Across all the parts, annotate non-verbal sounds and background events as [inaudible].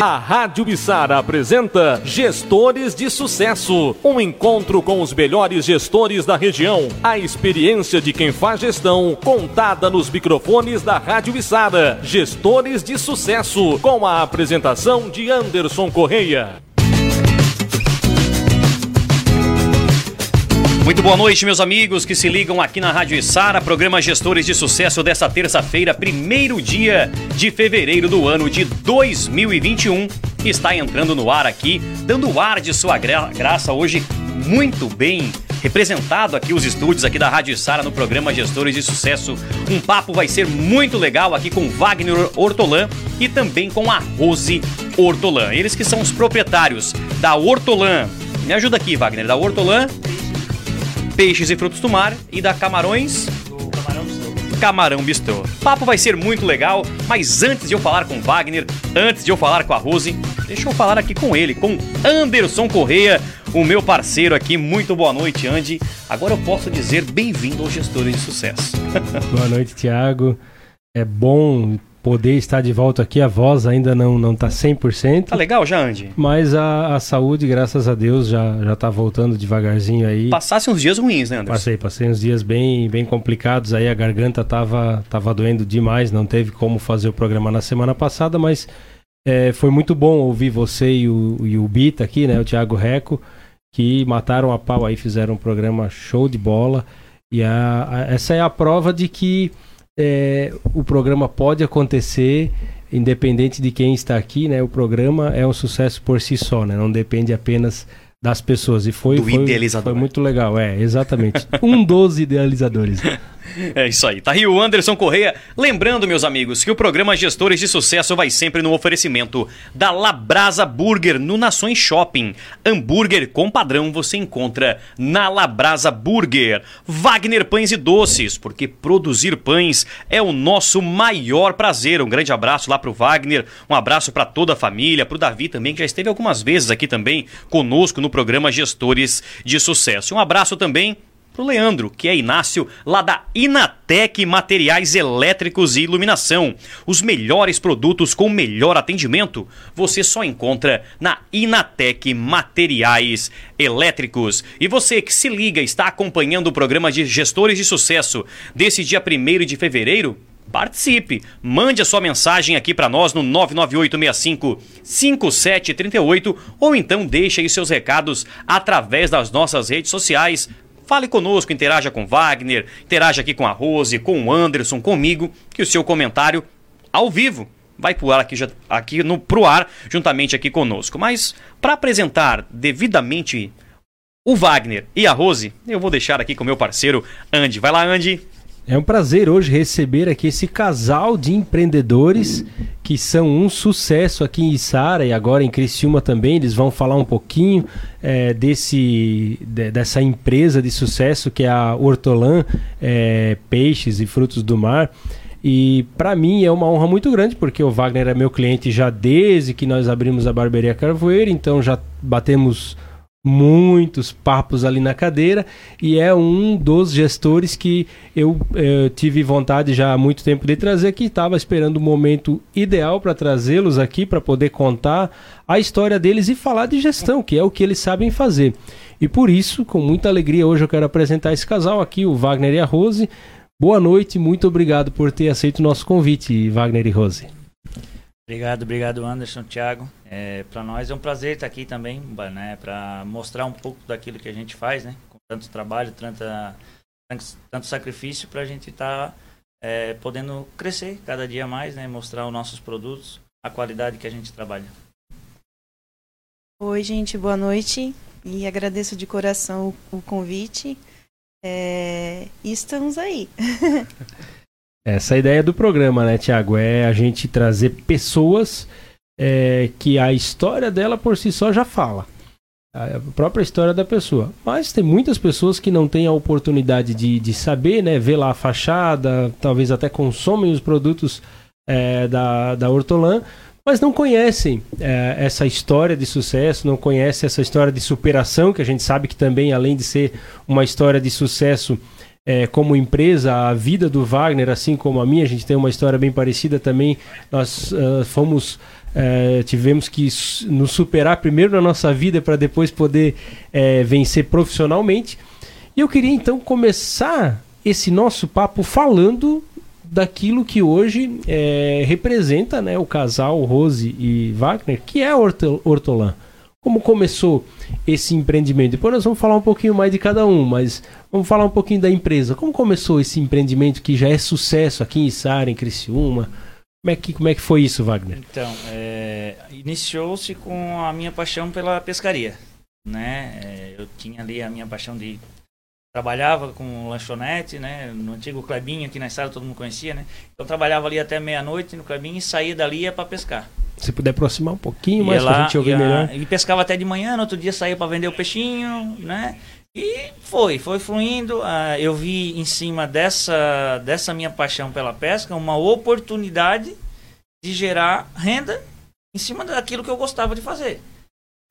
A Rádio Bissara apresenta Gestores de Sucesso, um encontro com os melhores gestores da região. A experiência de quem faz gestão, contada nos microfones da Rádio Bissara. Gestores de Sucesso, com a apresentação de Anderson Correia. Muito boa noite, meus amigos que se ligam aqui na Rádio Sara, programa Gestores de Sucesso dessa terça-feira, primeiro dia de fevereiro do ano de 2021. Está entrando no ar aqui, dando o ar de sua gra graça hoje, muito bem representado aqui os estúdios aqui da Rádio Sara no programa Gestores de Sucesso. Um papo vai ser muito legal aqui com Wagner Hortolã e também com a Rose Hortolã. Eles que são os proprietários da Hortolã. Me ajuda aqui, Wagner, da Hortolã peixes e frutos do mar e da camarões Camarão Bistrô. Papo vai ser muito legal, mas antes de eu falar com Wagner, antes de eu falar com a Rose, deixa eu falar aqui com ele, com Anderson Correia, o meu parceiro aqui. Muito boa noite, Andy. Agora eu posso dizer bem-vindo aos Gestores de Sucesso. [laughs] boa noite, Tiago. É bom poder estar de volta aqui. A voz ainda não não tá 100%. Tá legal já, Andy? Mas a, a saúde, graças a Deus, já já tá voltando devagarzinho aí. Passasse uns dias ruins, né, Anderson? Passei, passei uns dias bem bem complicados aí, a garganta tava tava doendo demais, não teve como fazer o programa na semana passada, mas é, foi muito bom ouvir você e o, e o Bita aqui, né, o Thiago Reco, que mataram a pau aí, fizeram um programa show de bola. E a, a, essa é a prova de que é, o programa pode acontecer independente de quem está aqui, né? O programa é um sucesso por si só, né? Não depende apenas das pessoas. E foi, Do foi, idealizador. foi muito legal, é, exatamente. um dos idealizadores. [laughs] É isso aí. Tá aí o Anderson Correia. Lembrando, meus amigos, que o programa Gestores de Sucesso vai sempre no oferecimento da Labrasa Burger no Nações Shopping. Hambúrguer com padrão você encontra na Labrasa Burger. Wagner Pães e Doces, porque produzir pães é o nosso maior prazer. Um grande abraço lá pro Wagner, um abraço para toda a família, pro Davi também, que já esteve algumas vezes aqui também conosco no programa Gestores de Sucesso. Um abraço também pro Leandro, que é Inácio, lá da Inatec Materiais Elétricos e Iluminação. Os melhores produtos com melhor atendimento você só encontra na Inatec Materiais Elétricos. E você que se liga, está acompanhando o programa de Gestores de Sucesso desse dia 1 de fevereiro? Participe! Mande a sua mensagem aqui para nós no 99865 5738 ou então deixe aí seus recados através das nossas redes sociais Fale conosco, interaja com Wagner, interaja aqui com a Rose, com o Anderson, comigo, que o seu comentário ao vivo vai pro ar aqui, aqui no, pro ar, juntamente aqui conosco. Mas para apresentar devidamente o Wagner e a Rose, eu vou deixar aqui com o meu parceiro Andy. Vai lá, Andy. É um prazer hoje receber aqui esse casal de empreendedores que são um sucesso aqui em Içara e agora em Criciúma também. Eles vão falar um pouquinho é, desse, de, dessa empresa de sucesso que é a Hortolã é, Peixes e Frutos do Mar. E para mim é uma honra muito grande, porque o Wagner é meu cliente já desde que nós abrimos a Barbearia Carvoeira, então já batemos muitos papos ali na cadeira e é um dos gestores que eu, eu eh, tive vontade já há muito tempo de trazer que estava esperando o momento ideal para trazê-los aqui para poder contar a história deles e falar de gestão, que é o que eles sabem fazer. E por isso, com muita alegria, hoje eu quero apresentar esse casal aqui, o Wagner e a Rose. Boa noite, muito obrigado por ter aceito o nosso convite, Wagner e Rose. Obrigado, obrigado Anderson, Thiago. É, para nós é um prazer estar aqui também, né, para mostrar um pouco daquilo que a gente faz, né, com tanto trabalho, tanta, tanto sacrifício para a gente estar tá, é, podendo crescer cada dia mais, né, mostrar os nossos produtos, a qualidade que a gente trabalha. Oi, gente, boa noite e agradeço de coração o, o convite. É, estamos aí. [laughs] Essa é a ideia do programa, né, Tiago? É a gente trazer pessoas é, que a história dela por si só já fala. A própria história da pessoa. Mas tem muitas pessoas que não têm a oportunidade de, de saber, né? Ver lá a fachada, talvez até consomem os produtos é, da, da Hortolã, mas não conhecem é, essa história de sucesso, não conhecem essa história de superação, que a gente sabe que também, além de ser uma história de sucesso, é, como empresa, a vida do Wagner, assim como a minha, a gente tem uma história bem parecida também. Nós uh, fomos. Uh, tivemos que nos superar primeiro na nossa vida para depois poder uh, vencer profissionalmente. E eu queria então começar esse nosso papo falando daquilo que hoje é, representa né, o casal Rose e Wagner, que é Hortolã. Como começou esse empreendimento? Depois nós vamos falar um pouquinho mais de cada um, mas vamos falar um pouquinho da empresa. Como começou esse empreendimento que já é sucesso aqui em Sara, em Criciúma? Como é que, como é que foi isso, Wagner? Então, é, iniciou-se com a minha paixão pela pescaria. Né? É, eu tinha ali a minha paixão de trabalhava com lanchonete, né? No antigo Clebinho aqui na sala todo mundo conhecia, né? Eu trabalhava ali até meia-noite no Clebinho e saía dali ia para pescar. Se puder aproximar um pouquinho mais para a gente ouvir ia, melhor. E pescava até de manhã, no outro dia saía para vender o peixinho, né? E foi, foi fluindo. Uh, eu vi em cima dessa, dessa minha paixão pela pesca uma oportunidade de gerar renda em cima daquilo que eu gostava de fazer.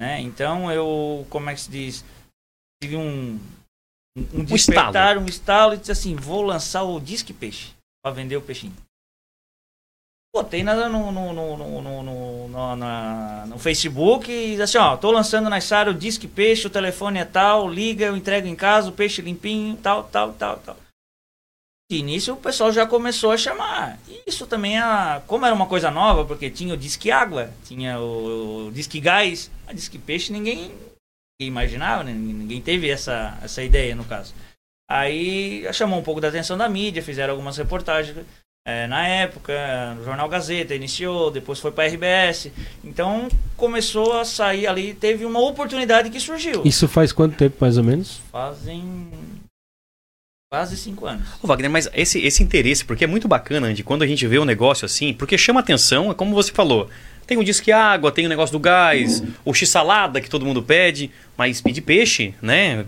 Né? Então eu, como é que se diz? Tive um, um, um despertar, um estalo e disse assim: vou lançar o Disque Peixe para vender o peixinho. Botei na, no, no, no, no, no, na, no Facebook e disse assim: ó, tô lançando na Sara o Disque Peixe, o telefone é tal, liga, eu entrego em casa, o peixe limpinho, tal, tal, tal, tal. De início o pessoal já começou a chamar. Isso também, é, como era uma coisa nova, porque tinha o Disque Água, tinha o, o Disque Gás, a Disque Peixe ninguém imaginava, né? ninguém teve essa, essa ideia no caso. Aí chamou um pouco da atenção da mídia, fizeram algumas reportagens é, na época, no Jornal Gazeta iniciou, depois foi para a RBS. Então começou a sair ali, teve uma oportunidade que surgiu. Isso faz quanto tempo mais ou menos? Fazem quase cinco anos. Ô, Wagner, mas esse, esse interesse, porque é muito bacana de quando a gente vê um negócio assim, porque chama atenção, é como você falou. Tem o disque água, tem o negócio do gás, uhum. o x-salada que todo mundo pede, mas pedir peixe, né?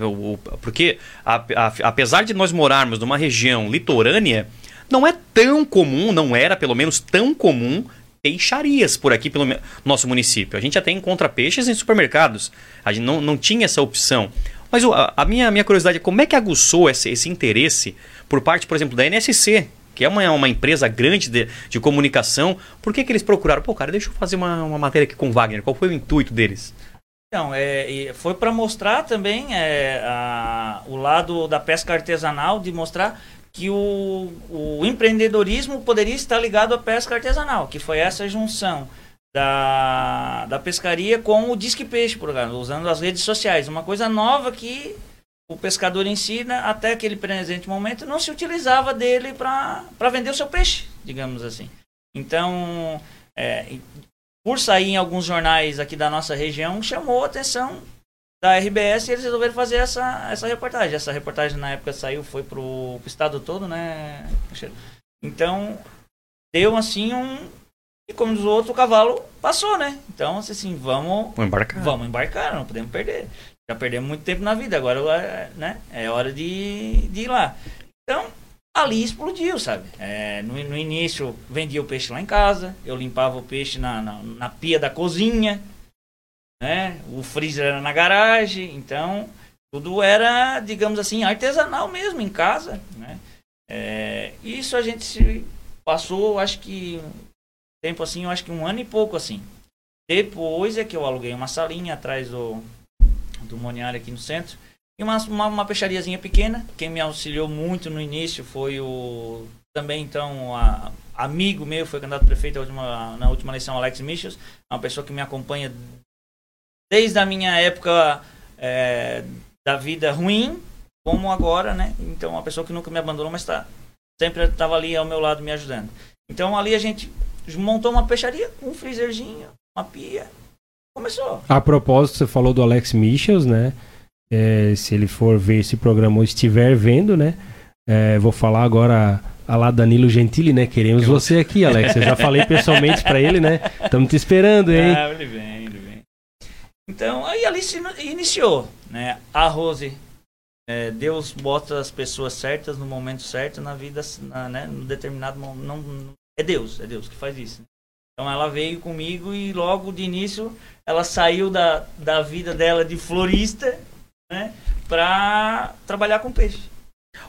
Porque a, a, apesar de nós morarmos numa região litorânea, não é tão comum, não era pelo menos tão comum peixarias por aqui pelo nosso município. A gente até encontra peixes em supermercados. A gente não, não tinha essa opção. Mas a, a minha, minha curiosidade é como é que aguçou esse, esse interesse por parte, por exemplo, da NSC, que é uma, uma empresa grande de, de comunicação, por que, que eles procuraram? Pô, cara, deixa eu fazer uma, uma matéria aqui com o Wagner. Qual foi o intuito deles? Então, é, foi para mostrar também é, a, o lado da pesca artesanal, de mostrar que o, o empreendedorismo poderia estar ligado à pesca artesanal, que foi essa junção da, da pescaria com o disque peixe, por usando as redes sociais. Uma coisa nova que o pescador ensina até aquele presente momento não se utilizava dele para vender o seu peixe, digamos assim. Então, é, por sair em alguns jornais aqui da nossa região, chamou a atenção da RBS e eles resolveram fazer essa, essa reportagem. Essa reportagem na época saiu, foi pro, pro estado todo, né? Então, deu assim um. E como diz o outro, o cavalo passou, né? Então, assim, vamos. Vamos embarcar. Vamos embarcar, não podemos perder. Já perdemos muito tempo na vida, agora né, é hora de, de ir lá. Então, ali explodiu, sabe? É, no, no, início, vendia o peixe lá em casa, eu limpava o peixe na, na, na, pia da cozinha, né? O freezer era na garagem, então tudo era, digamos assim, artesanal mesmo, em casa, né? É, isso a gente se passou, acho que, tempo assim, eu acho que um ano e pouco assim. Depois é que eu aluguei uma salinha atrás do, do Moniário aqui no centro. E uma, uma, uma, peixariazinha pequena. Quem me auxiliou muito no início foi o também então a, amigo meu, foi candidato a prefeito na última, na última eleição, Alex Michels. Uma pessoa que me acompanha desde a minha época é, da vida ruim, como agora, né? Então, uma pessoa que nunca me abandonou, mas tá, sempre estava ali ao meu lado me ajudando. Então, ali a gente montou uma peixaria, um freezerzinho, uma pia, começou. A propósito, você falou do Alex Michels, né? É, se ele for ver esse programa ou estiver vendo, né? É, vou falar agora a lá Danilo Gentili, né? Queremos você aqui, Alex. Eu já falei pessoalmente para ele, né? Estamos te esperando, hein? Ah, ele vem, ele vem. Então, aí ali se iniciou, né? A Rose, é, Deus bota as pessoas certas no momento certo na vida, na, né? No determinado momento. Não, é Deus, é Deus que faz isso. Então ela veio comigo e logo de início ela saiu da, da vida dela de florista, né, para trabalhar com peixe.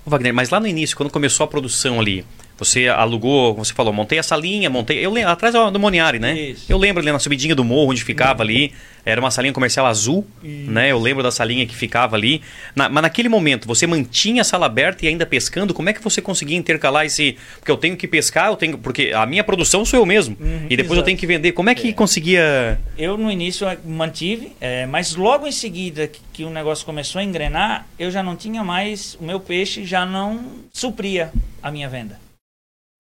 Wagner, mas lá no início, quando começou a produção ali, você alugou, você falou, montei essa linha, montei. Eu lembro, atrás do Moniari, né? Isso. Eu lembro ali na subidinha do morro onde ficava ali. Era uma salinha comercial azul, né? Eu lembro da salinha que ficava ali. Na- mas naquele momento, você mantinha a sala aberta e ainda pescando? Como é que você conseguia intercalar esse. Porque eu tenho que pescar, eu tenho. Porque a minha produção sou eu mesmo. Uhum, e depois eu exato. tenho que vender. Como é que É. conseguia. Eu no início mantive, eh, mas logo em seguida que, que o negócio começou a engrenar, eu já não tinha mais, o meu peixe já não supria a minha venda.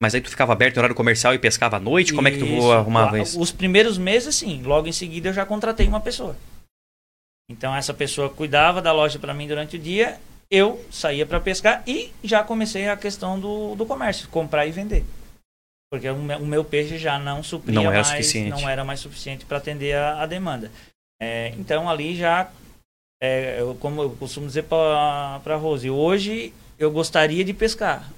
Mas aí tu ficava aberto em horário comercial e pescava à noite? Como é que tu Isso. arrumava isso? Os primeiros meses, sim. Logo em seguida, eu já contratei uma pessoa. Então, essa pessoa cuidava da loja para mim durante o dia. Eu saía para pescar e já comecei a questão do, do comércio, comprar e vender. Porque o meu, o meu peixe já não supria Não era mais, suficiente. não era mais suficiente para atender a, a demanda. É, então, ali já, é, eu- como eu costumo dizer para a Rose, hoje eu gostaria de pescar,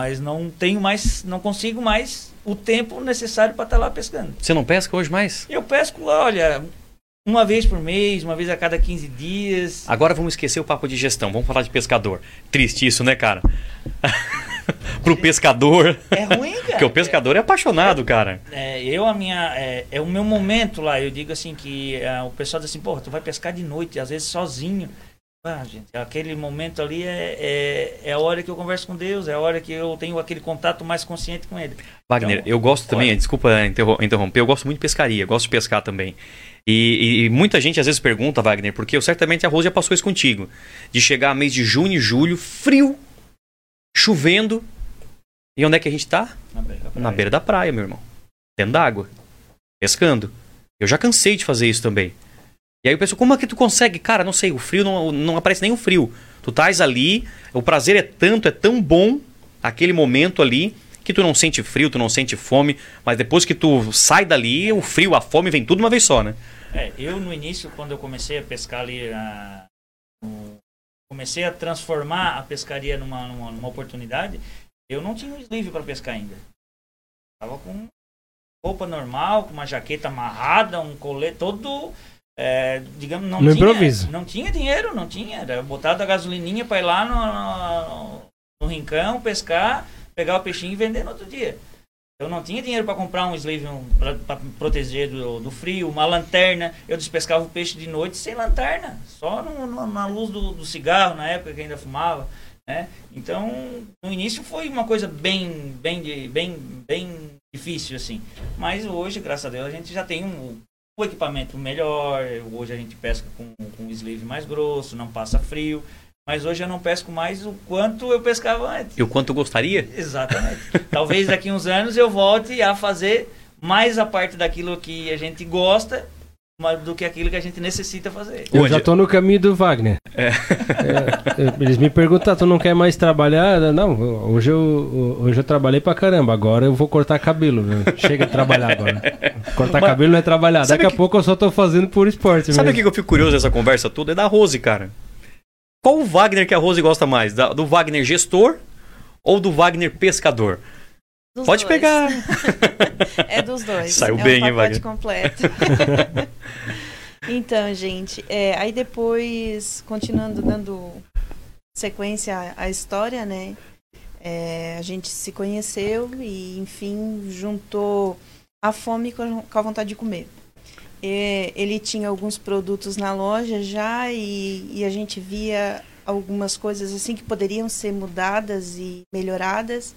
mas não tenho mais, não consigo mais o tempo necessário para estar lá pescando. Você não pesca hoje mais? Eu pesco, olha, uma vez por mês, uma vez a cada 15 dias. Agora vamos esquecer o papo de gestão. Vamos falar de pescador. Triste isso, né, cara? [laughs] Pro pescador. É ruim, [laughs] cara. Porque o pescador é apaixonado, cara. É, eu, a minha. É, é o meu momento lá. Eu digo assim que é, o pessoal diz assim, porra, tu vai pescar de noite, às vezes sozinho. Ah, gente, aquele momento ali é, é, é a hora que eu converso com Deus, é a hora que eu tenho aquele contato mais consciente com Ele. Wagner, Então, eu gosto também, olha. desculpa interro- interromper, eu gosto muito de pescaria, gosto de pescar também. E, e- muita gente às vezes pergunta, Wagner, porque eu, certamente a Rose já passou isso contigo. De chegar mês de junho e julho, frio, chovendo. E onde é que a gente tá? Na beira da Na praia. beira da praia, meu irmão. Dentro d'água. Pescando. Eu já cansei de fazer isso também. E aí eu penso, como é que tu consegue? Cara, não sei, o frio não, não aparece nem o frio. Tu estás ali, o prazer é tanto, é tão bom, aquele momento ali, que tu não sente frio, tu não sente fome, mas depois que tu sai dali, o frio, a fome vem tudo uma vez só, né? É, eu no início, quando eu comecei a pescar ali, no- comecei a transformar a pescaria numa, numa, numa oportunidade, eu não tinha um sleeve para pescar ainda. Tava com roupa normal, com uma jaqueta amarrada, um colete todo, é, digamos, não No tinha, improviso. não tinha dinheiro, não tinha, era botar a gasolininha para ir lá no, no, no rincão, pescar, pegar o peixinho e vender no outro dia. Eu não tinha dinheiro para comprar um sleeve para proteger do, do frio, uma lanterna. Eu despescava o peixe de noite sem lanterna, só no- no- na luz do, do cigarro, na época que ainda fumava. Né? Então, no início foi uma coisa bem, bem, bem, bem difícil, assim. Mas hoje, graças a Deus, a gente já tem um, um equipamento melhor. Hoje a gente pesca com, com um sleeve mais grosso, não passa frio. Mas hoje eu não pesco mais o quanto eu pescava antes. E o quanto eu gostaria? Exatamente. Talvez daqui uns anos eu volte a fazer mais a parte daquilo que a gente gosta do que aquilo que a gente necessita fazer. Eu Onde? já tô no caminho do Wagner. É, é, eles me perguntam, tu não quer mais trabalhar? Não, hoje eu, hoje eu trabalhei pra caramba, agora eu vou cortar cabelo. Chega de trabalhar agora. [laughs] Cortar Mas- cabelo não é trabalhar. Daqui a que- pouco eu só tô fazendo por esporte Sabe o que eu fico curioso dessa conversa toda? É da Rose, cara. Qual o Wagner que a Rose gosta mais? Da- do Wagner gestor ou do Wagner pescador? Dos Pode dois. pegar. [laughs] É dos dois. Saiu é bem, um hein, pacote Wagner? completo. [laughs] então, gente, é, aí depois, continuando dando sequência à, à história, né? é, a gente se conheceu e, enfim, juntou a fome com a, vontade de comer. É, ele tinha alguns produtos na loja já e, e a gente via algumas coisas assim que poderiam ser mudadas e melhoradas.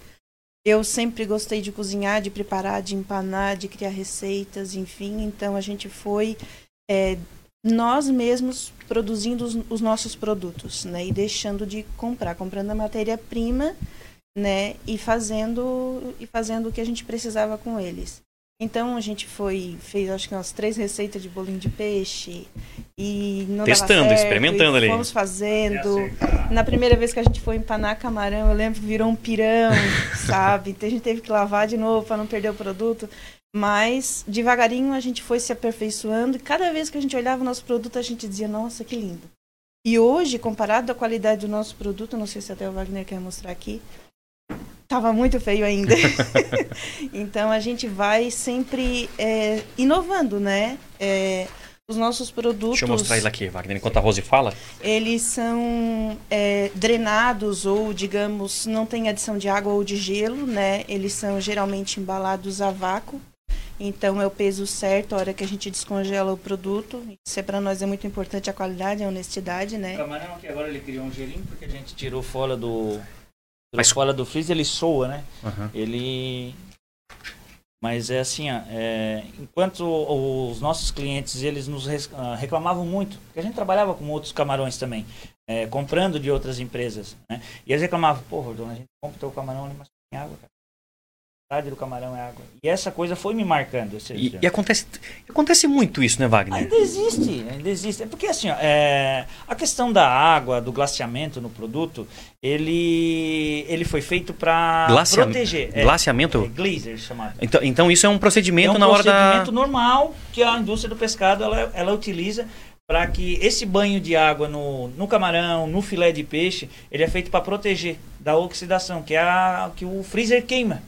Eu sempre gostei de cozinhar, de preparar, de empanar, de criar receitas, enfim. Então a gente foi é, nós mesmos produzindo os, os nossos produtos, né? E deixando de comprar, comprando a matéria-prima, né? E fazendo e fazendo o que a gente precisava com eles. Então a gente foi fez acho que umas três receitas de bolinho de peixe e não dava Testando, certo, experimentando e ali. Fomos fazendo. Na primeira vez que a gente foi empanar camarão, eu lembro que virou um pirão, [laughs] sabe? Então a gente teve que lavar de novo para não perder o produto. Mas devagarinho a gente foi se aperfeiçoando e cada vez que a gente olhava o nosso produto a gente dizia, nossa, que lindo. E hoje, comparado à qualidade do nosso produto, não sei se até o Wagner quer mostrar aqui, tava muito feio ainda. [laughs] então a gente vai sempre é, inovando, né? É, os nossos produtos. Deixa eu mostrar ele aqui, Wagner, enquanto a Rose fala. Eles são é, drenados ou, digamos, não tem adição de água ou de gelo, né? Eles são geralmente embalados a vácuo. Então é o peso certo a hora que a gente descongela o produto. Isso é para nós é muito importante a qualidade, a honestidade, né? O camarão que agora ele criou um gelinho porque a gente tirou fora do Mas- Mas fora do freezer ele soa, né? Aham. Ele mas é assim, ó, é, enquanto os nossos clientes eles nos ah, reclamavam muito, porque a gente trabalhava com outros camarões também, é, comprando de outras empresas, né? E eles reclamavam, pô, Rodolfo, a gente compra o teu camarão ali, mas tem água, cara. Metade do camarão é água. E essa coisa foi me marcando. E, e acontece, acontece muito isso, né, Wagner? Ainda existe, ainda existe. É porque assim, ó, é, a questão da água, do glaciamento no produto, ele, ele foi feito para Glacia- proteger. É, glaciamento? É, glazer chamado. Então, então isso é um procedimento é um na hora da. procedimento normal que a indústria do pescado ela, ela utiliza para que esse banho de água no, no camarão, no filé de peixe, ele é feito para proteger da oxidação, que é a que o freezer queima.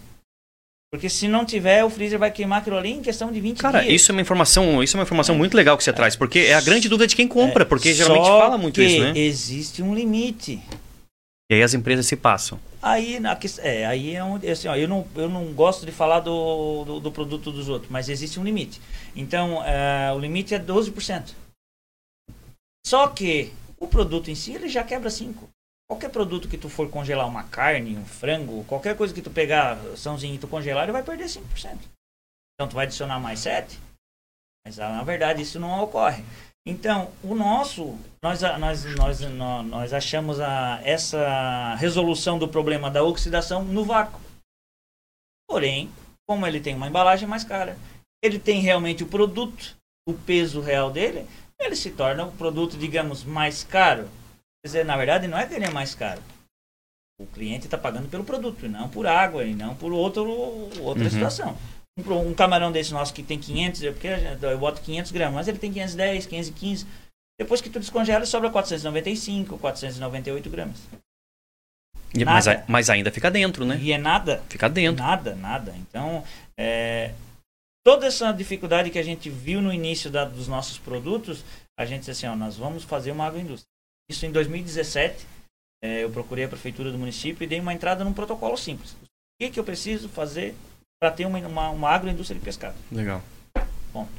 Porque se não tiver, o freezer vai queimar aquilo ali em questão de 20 Cara, dias. isso é uma informação, isso é uma informação muito legal que você traz, porque é a grande dúvida de quem compra, porque geralmente Só fala muito isso, né? existe um limite. E aí as empresas se passam. Aí, na, é, aí é onde, assim, ó, eu, não, eu não gosto de falar do, do, do produto dos outros, mas existe um limite. Então, é, o limite é 12%. Só que o produto em si, ele já quebra 5%. Qualquer produto que tu for congelar uma carne, um frango, qualquer coisa que tu pegar sãozinho e tu congelar, ele vai perder 5%. Então, tu vai adicionar mais 7%. Mas, ah, na verdade, isso não ocorre. Então, o nosso, nós, nós, nós, nó- nós achamos a, essa resolução do problema da oxidação no vácuo. Porém, como ele tem uma embalagem mais cara, ele tem realmente o produto, o peso real dele, ele se torna um produto, digamos, mais caro. Quer dizer, na verdade, não é que ele é mais caro. O cliente está pagando pelo produto, e não por água, e não por outro, outra Uhum. situação. Um, um camarão desse nosso que tem 500, é porque eu boto 500 gramas, mas ele tem 510, 515. Depois que tu descongela, sobra 495, 498 gramas. E- Mas, mas ainda fica dentro, né? E é nada, Fica dentro. nada, nada. Então, é, toda essa dificuldade que a gente viu no início da- dos nossos produtos, a gente disse assim, ó, nós vamos fazer uma agroindústria. Isso em 2017, é, eu procurei a prefeitura do município e dei uma entrada num protocolo simples. O que, que eu preciso fazer para ter uma, uma, uma agroindústria de pescado? Legal. Ponto.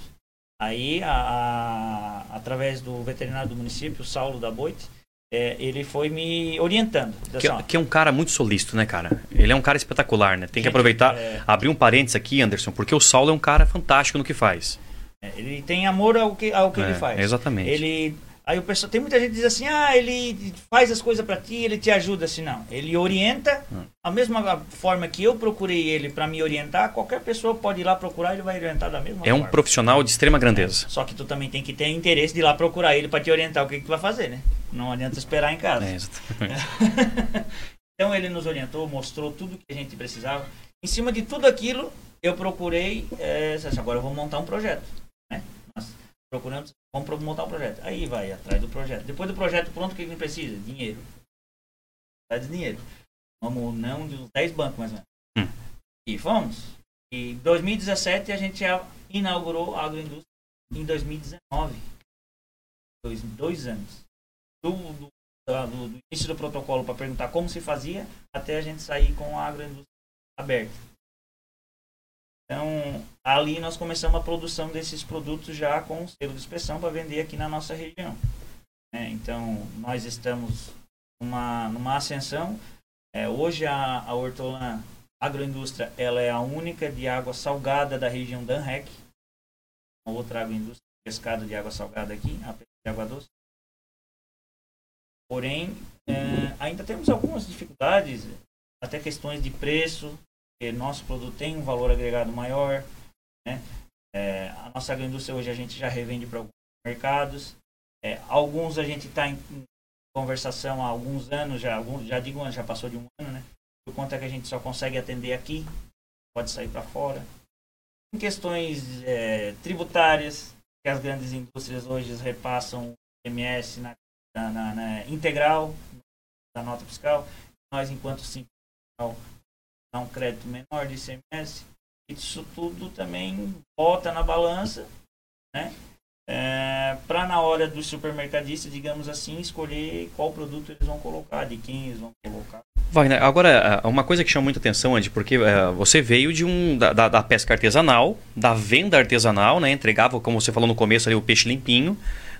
Aí, a, a- através do veterinário do município, o Saulo da Boite, é, ele foi me orientando. Que, ó, que é um cara muito solícito, né, cara? Ele é um cara espetacular, né? Tem que Gente, aproveitar, é- abrir um parênteses aqui, Anderson, porque o Saulo é um cara fantástico no que faz. é, ele tem amor ao que, ao que É, ele faz. Exatamente. Ele, aí o pessoal, tem muita gente que diz assim, ah, ele faz as coisas para ti, ele te ajuda, assim, não. Ele orienta, Hum. a mesma forma que eu procurei ele para me orientar, qualquer pessoa pode ir lá procurar, ele vai orientar da mesma É um forma. profissional de extrema grandeza. Só que tu também tem que ter interesse de ir lá procurar ele para te orientar o que, que tu vai fazer, né? Não adianta esperar em casa. É, [laughs] então ele nos orientou, mostrou tudo que a gente precisava. Em cima de tudo aquilo, eu procurei, é, agora eu vou montar um projeto. Né? Procuramos, vamos montar um projeto. Aí vai atrás do projeto. Depois do projeto pronto, o que a gente precisa? Dinheiro. Atrás de dinheiro. Vamos não de uns 10 bancos mais ou menos. Hum. E fomos. E em 2017 a gente inaugurou a agroindústria em 2019. Dois, dois anos. Do, do, do- do início do protocolo para perguntar como se fazia até a gente sair com a agroindústria aberta. Então, ali nós começamos a produção desses produtos já com selo de inspeção para vender aqui na nossa região. né? então, nós estamos numa, numa ascensão. É, hoje a, a Hortolã Agroindústria ela é a única de água salgada da região Danrec. Outra agroindústria pescado de água salgada aqui, a de água doce. Porém, é, ainda temos algumas dificuldades, até questões de preço, nosso produto tem um valor agregado maior. Né? É, a nossa agroindústria hoje a gente já revende para alguns mercados. É, alguns a gente está em, conversação há alguns anos, já, alguns, já digo anos, já passou de um ano, né? Por conta que a gente só consegue atender aqui, pode sair para fora. Em questões é, tributárias, que as grandes indústrias hoje repassam IMS na, na, na- na integral da nota fiscal. Nós, enquanto simples, dá um crédito menor de ICMS. Isso tudo também bota na balança, né? É, para na hora do supermercadista, digamos assim, escolher qual produto eles vão colocar, de quem eles vão colocar. Wagner, agora, uma coisa que chama muita atenção, Andy, porque uh, você veio de um da, da, pesca artesanal, da venda artesanal, né? Entregava, como você falou no começo ali, o peixe limpinho,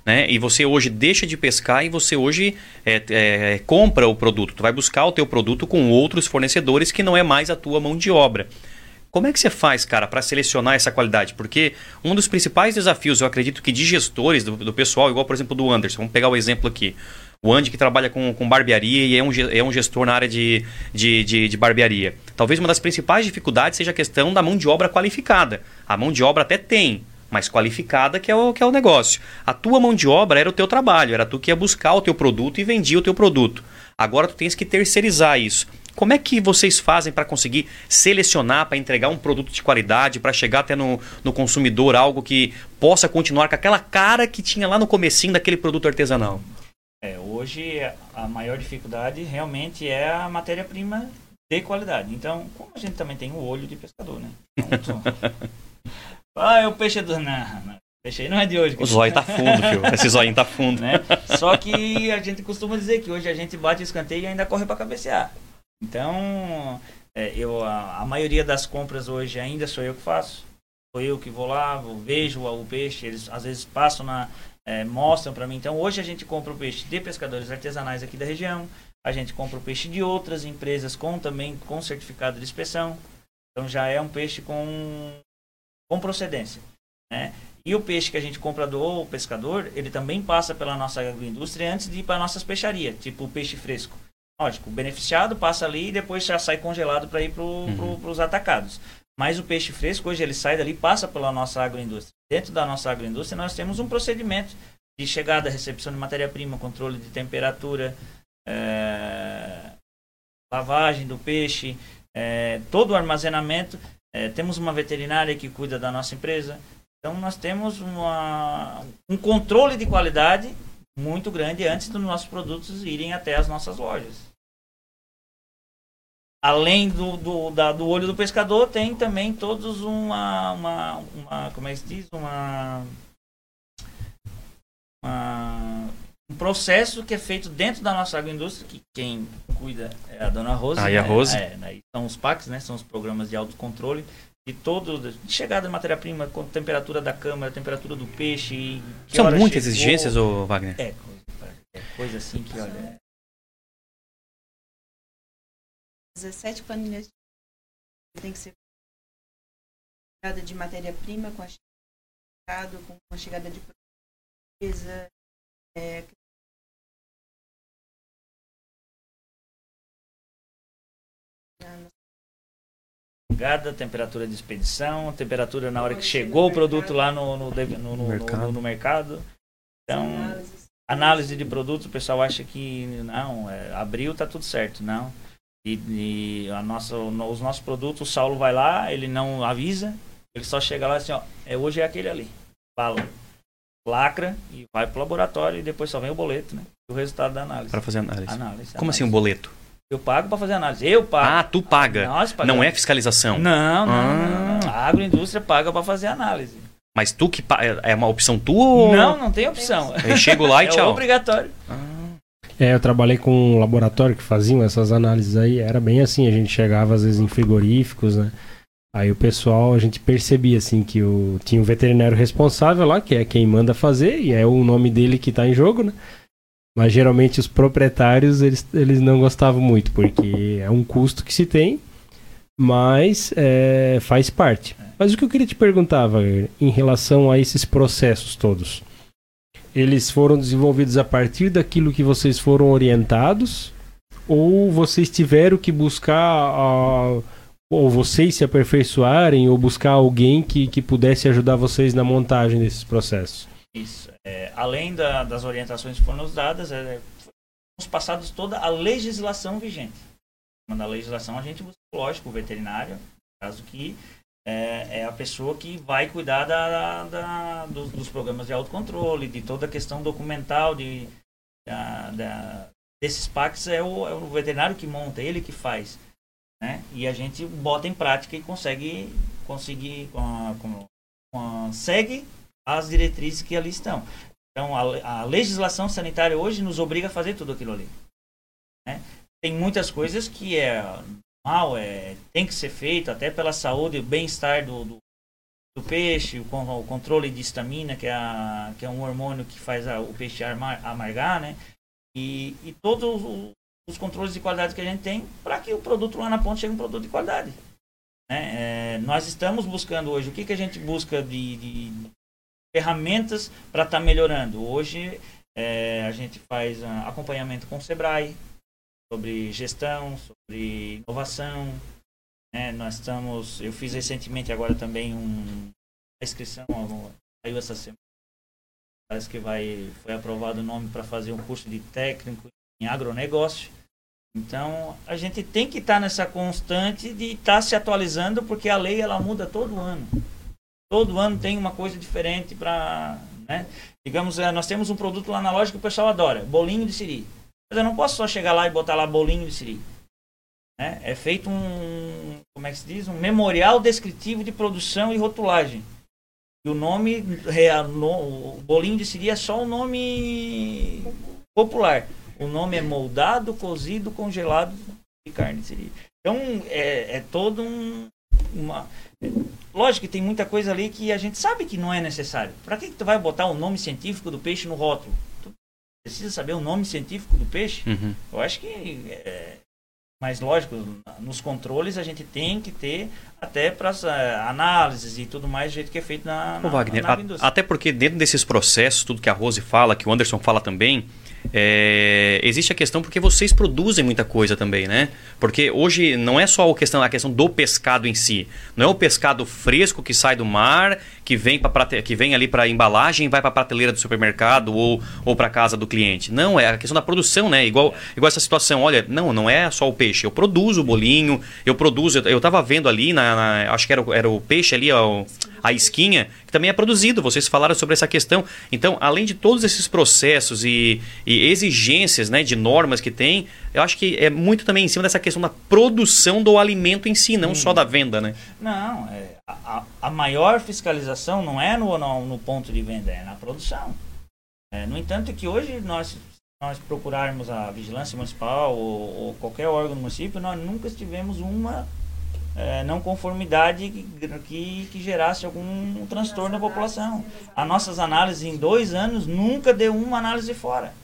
né? E você hoje deixa de pescar e você hoje é, é, compra o produto. Tu vai buscar o teu produto com outros fornecedores que não é mais a tua mão de obra. Como é que você faz, cara, para selecionar essa qualidade? Porque um dos principais desafios, eu acredito que de gestores, do, do pessoal, igual por exemplo do Anderson, vamos pegar o exemplo aqui. O Andy que trabalha com, com barbearia e é um, é um gestor na área de, de, de, de barbearia. Talvez uma das principais dificuldades seja a questão da mão de obra qualificada. A mão de obra até tem, mas qualificada que é, o, que é o negócio. A tua mão de obra era o teu trabalho, era tu que ia buscar o teu produto e vendia o teu produto. Agora tu tens que terceirizar isso. Como é que vocês fazem para conseguir selecionar, para entregar um produto de qualidade, para chegar até no, no consumidor algo que possa continuar com aquela cara que tinha lá no comecinho daquele produto artesanal? É, hoje a maior dificuldade realmente é a matéria-prima de qualidade. Então, como a gente também tem o olho de pescador, né? Então, [laughs] [laughs] ah, é o peixe do. Não, não. Peixe aí não é de hoje. O zóio tá fundo, filho. [laughs] Esse zóio tá fundo. Né? Só que a gente costuma dizer que hoje a gente bate escanteio e ainda corre para cabecear. Então, é, eu, a, a, maioria das compras hoje ainda sou eu que faço. Sou eu que vou lá, vou, vejo o, o peixe, eles às vezes passam na, é, mostram para mim. Então hoje a gente compra o peixe de pescadores artesanais aqui da região, a gente compra o peixe de outras empresas com também com certificado de inspeção. Então já é um peixe com, com procedência. Né? E o peixe que a gente compra do pescador, ele também passa pela nossa agroindústria antes de ir para nossas peixarias, tipo o peixe fresco. Lógico, o beneficiado passa ali e depois já sai congelado para ir para uhum. pro, os atacados. Mas o peixe fresco, hoje ele sai dali passa pela nossa agroindústria. Dentro da nossa agroindústria, nós temos um procedimento de chegada, recepção de matéria-prima, controle de temperatura, é, lavagem do peixe, é, todo o armazenamento. É, temos uma veterinária que cuida da nossa empresa. Então, nós temos uma, um controle de qualidade muito grande antes dos nossos produtos irem até as nossas lojas além do, do, da, do olho do pescador, tem também todos uma, uma, uma como é que se diz? Uma, uma, um processo que é feito dentro da nossa agroindústria, que quem cuida é a dona Rose. Ah, e a né? Rose? É, né? São os PACs, né? São os programas de autocontrole de todo, de chegada de matéria-prima, com temperatura da câmara, temperatura do peixe. São muitas chegou. exigências, ô Wagner? É, coisa, é coisa assim que, olha, 17 panilhas de tem que ser chegada de matéria-prima com a chegada com a chegada de empresa é, chegada, temperatura de expedição, temperatura na hora que chegou o produto lá no, no, no, no mercado. no mercado. Então, análise de produtos, o pessoal acha que não, é, abril tá tudo certo. Não. E, e a nossa, os nossos produtos, o Saulo vai lá, ele não avisa, ele só chega lá assim, ó, é, hoje é aquele ali. Fala, lacra e vai pro laboratório e depois só vem o boleto, né? O resultado da análise. Para fazer análise. análise Como análise. assim um boleto? Eu pago para fazer análise. Eu pago. Ah, tu paga. Nós Não é fiscalização. Não, não, ah. não, não. A agroindústria paga para fazer análise. Mas tu que é uma opção tua ou... Não, não tem opção. Eu chego lá e [laughs] tchau. É obrigatório. Ah. É, eu trabalhei com um laboratório que faziam essas análises aí, era bem assim, a gente chegava às vezes em frigoríficos, né? Aí o pessoal, a gente percebia assim que o, tinha um veterinário responsável lá, que é quem manda fazer, e é o nome dele que está em jogo, né? Mas geralmente os proprietários, eles, eles não gostavam muito, porque é um custo que se tem, mas é, faz parte. Mas o que eu queria te perguntar, Wagner, em relação a esses processos todos, eles foram desenvolvidos a partir daquilo que vocês foram orientados? Ou vocês tiveram que buscar, uh, ou vocês se aperfeiçoarem, ou buscar alguém que, que pudesse ajudar vocês na montagem desses processos? Isso. É, além da, das orientações que foram nos dadas, é, fomos passados toda a legislação vigente. Na legislação a gente busca, lógico, o veterinário, no caso que é, é, a pessoa que vai cuidar da, da, dos, dos, programas de autocontrole, de toda a questão documental de, da, da, desses packs, é o, é o veterinário que monta, ele que faz. Né? E a gente bota em prática e consegue, conseguir com a, com, com a, segue as diretrizes que ali estão. Então, a, a, legislação sanitária hoje nos obriga a fazer tudo aquilo ali. Né? Tem muitas coisas que é mal, é, tem que ser feito até pela saúde e bem-estar do, do, do, peixe, o, o, controle de estamina, que é, a, que é um hormônio que faz a, o peixe armar, amargar, né? E, e todos os controles de qualidade que a gente tem para que o produto lá na ponta chegue um produto de qualidade. Né? É, nós estamos buscando hoje, o que, que a gente busca de, de ferramentas para estar tá melhorando? Hoje é, a gente faz uh, acompanhamento com o Sebrae, sobre gestão, sobre inovação. Né? Nós estamos, eu fiz recentemente agora também um, inscrição, saiu essa semana. Parece que vai, foi aprovado o nome para fazer um curso de técnico em agronegócio. Então, a gente tem que estar tá nessa constante de estar tá se atualizando, porque a lei ela muda todo ano. Todo ano tem uma coisa diferente para, né? Digamos, é, nós temos um produto lá na loja que o pessoal adora, bolinho de siri. Mas eu não posso só chegar lá e botar lá bolinho de siri. Né? É feito um, como é que se diz? Um memorial descritivo de produção e rotulagem. E o nome, o bolinho de siri é só o nome popular. O nome é moldado, cozido, congelado de carne de siri. Então, é, é todo um, uma... Lógico que tem muita coisa ali que a gente sabe que não é necessário. Para que, que tu vai botar o nome científico do peixe no rótulo? precisa saber o nome científico do peixe. Uhum. Eu acho que é, mas lógico, nos controles a gente tem que ter até para é, análises e tudo mais do jeito que é feito na, na, Wagner, na, na Até porque dentro desses processos, tudo que a Rose fala, que o Anderson fala também, é, existe a questão porque vocês produzem muita coisa também, né? Porque hoje não é só a questão, a questão do pescado em si. Não é o pescado fresco que sai do mar, que vem, pra, que vem ali para embalagem e vai para a prateleira do supermercado ou, ou para casa do cliente. Não, é a questão da produção, né? Igual, igual essa situação. Olha, não, não é só o peixe. Eu produzo o bolinho, eu produzo. Eu, estava vendo ali, na, na, acho que era, era o peixe ali, ó, a esquinha, que também é produzido. Vocês falaram sobre essa questão. Então, além de todos esses processos e, e exigências né, de normas que tem, eu acho que é muito também em cima dessa questão da produção do alimento em si, não hum. só da venda, né? Não, é, a, a, maior fiscalização não é no, no, no, ponto de venda, é na produção. É, no entanto, que hoje nós nós procurarmos a vigilância municipal ou, ou qualquer órgão do município, nós nunca tivemos uma é, não conformidade que, que, que, gerasse algum transtorno na população. As nossas análises em dois anos nunca deu uma análise fora.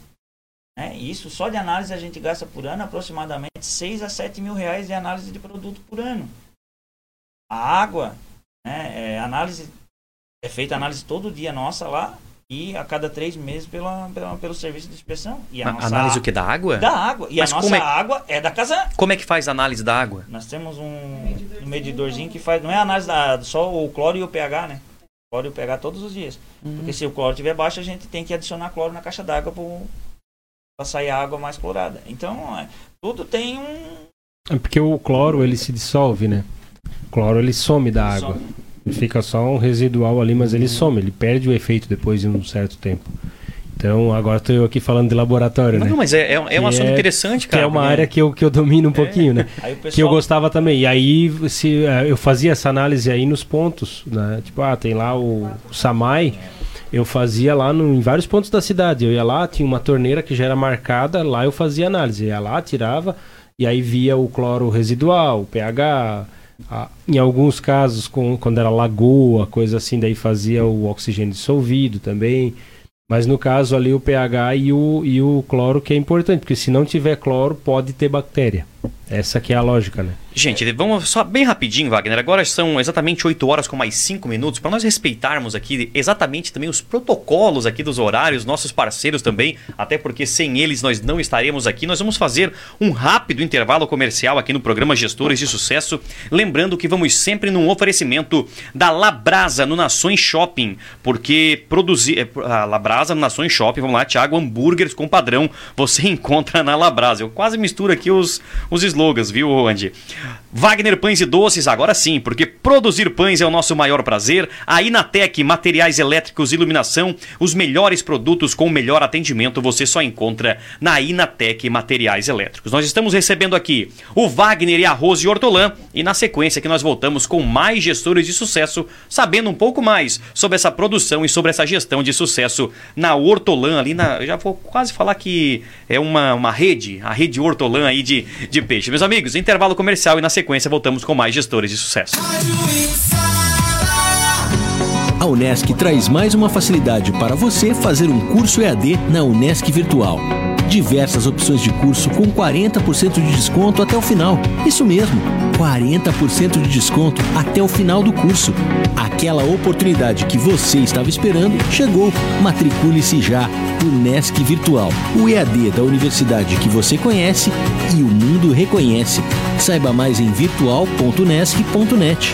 Né? Isso só de análise a gente gasta por ano aproximadamente 6 a 7 mil reais de análise de produto por ano. A água, né, é, análise, é feita análise todo dia nossa lá e a cada três meses pela, pela pelo serviço de inspeção. E a nossa análise o que? Da água? Da água. E Mas a nossa é... água é da casa. Como é que faz a análise da água? Nós temos um, um medidorzinho que faz. Não é análise da só o cloro e o pH, né? O cloro e o pH todos os dias. Uhum. Porque se o cloro estiver baixo, a gente tem que adicionar cloro na caixa d'água para sair a água mais clorada. Então, é, tudo tem um. É porque o cloro ele se dissolve, né? O cloro ele some da ele água. Some. Fica só um residual ali, mas ele some, ele perde o efeito depois de um certo tempo. Então, agora estou eu aqui falando de laboratório, não, né? Não, mas é, é, é um assunto é, interessante, cara. Que é uma área que eu, que eu domino um é. pouquinho, né? Pessoal... Que eu gostava também. E aí, se, é, eu fazia essa análise aí nos pontos, né? Tipo, ah, tem lá o, o Samai. Eu fazia lá no, em vários pontos da cidade. Eu ia lá, tinha uma torneira que já era marcada, lá eu fazia análise. Eu ia lá, tirava, e aí via o cloro residual, o pH, ah, em alguns casos, com, quando era lagoa, coisa assim, daí fazia o oxigênio dissolvido também. Mas no caso ali o pH e o, e o cloro que é importante, porque se não tiver cloro pode ter bactéria. Essa que é a lógica, né? Gente, vamos só bem rapidinho, Wagner. Agora são exatamente 8 horas com mais 5 minutos para nós respeitarmos aqui exatamente também os protocolos aqui dos horários, nossos parceiros também, até porque sem eles nós não estaremos aqui. Nós vamos fazer um rápido intervalo comercial aqui no programa Gestores de Sucesso, lembrando que vamos sempre num oferecimento da Labrasa no Nações Shopping, porque produzir é, a Labrasa no Nações Shopping, vamos lá, Thiago, hambúrgueres com padrão, você [laughs] encontra na Labrasa. Eu quase misturo aqui os os slogans, viu, Andy? Wagner Pães e Doces, agora sim, porque produzir pães é o nosso maior prazer. A Inatec, materiais elétricos iluminação, os melhores produtos com o melhor atendimento você só encontra na Inatec Materiais Elétricos. Nós estamos recebendo aqui o Wagner e a Rose Hortolã e na sequência que nós voltamos com mais gestores de sucesso, sabendo um pouco mais sobre essa produção e sobre essa gestão de sucesso na Hortolã, ali na. Eu já vou quase falar que é uma, uma rede, a rede Hortolã aí de, de peixe. Meus amigos, intervalo comercial e na sequência voltamos com mais gestores de sucesso. A Unesc traz mais uma facilidade para você fazer um curso EAD na Unesc Virtual. Diversas opções de curso com 40% de desconto até o final. Isso mesmo, 40% de desconto até o final do curso. Aquela oportunidade que você estava esperando chegou. Matricule-se já. Unesc Virtual, o EAD da universidade que você conhece e o mundo reconhece. Saiba mais em virtual.unesc.net.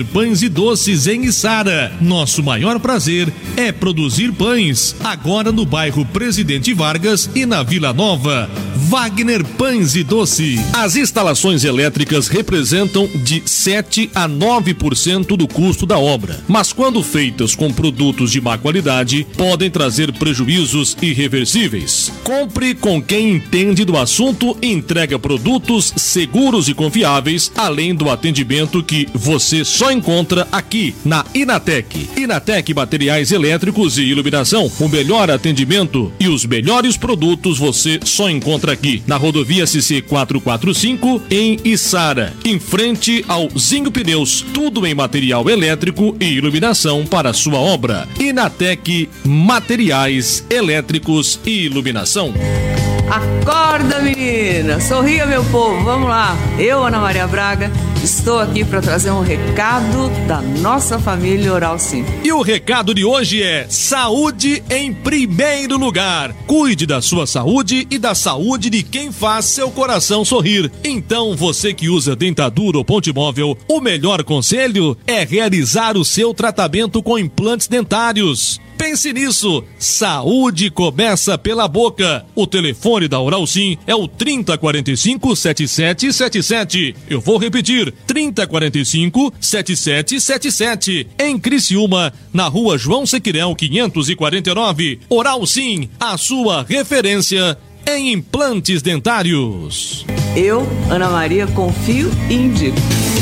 Pães e Doces em Içara. Nosso maior prazer é produzir pães. Agora no bairro Presidente Vargas e na Vila Nova. Wagner Pães e Doce. As instalações elétricas representam de 7 a 9% do custo da obra, mas quando feitas com produtos de má qualidade, podem trazer prejuízos irreversíveis. Compre com quem entende do assunto e entrega produtos seguros e confiáveis, além do atendimento que você só encontra aqui na Inatec. Inatec Materiais Elétricos e Iluminação. O melhor atendimento e os melhores produtos você só encontra aqui na rodovia CC 445 em Içara, em frente ao Zinho Pneus. Tudo em material elétrico e iluminação para sua obra. Inatec Materiais Elétricos e Iluminação. Acorda, menina! Sorria, meu povo! Vamos lá! Eu, Ana Maria Braga, estou aqui para trazer um recado da nossa família Oral Sim. E o recado de hoje é: saúde em primeiro lugar. Cuide da sua saúde e da saúde de quem faz seu coração sorrir. Então, você que usa dentadura ou ponte móvel, o melhor conselho é realizar o seu tratamento com implantes dentários. Pense nisso. Saúde começa pela boca. O telefone da Oral Sim é o 3045 7777. Eu vou repetir: 3045 7777. Em Criciúma, na rua João Sequirão 549. Oral Sim, a sua referência em implantes dentários. Eu, Ana Maria, confio e indico.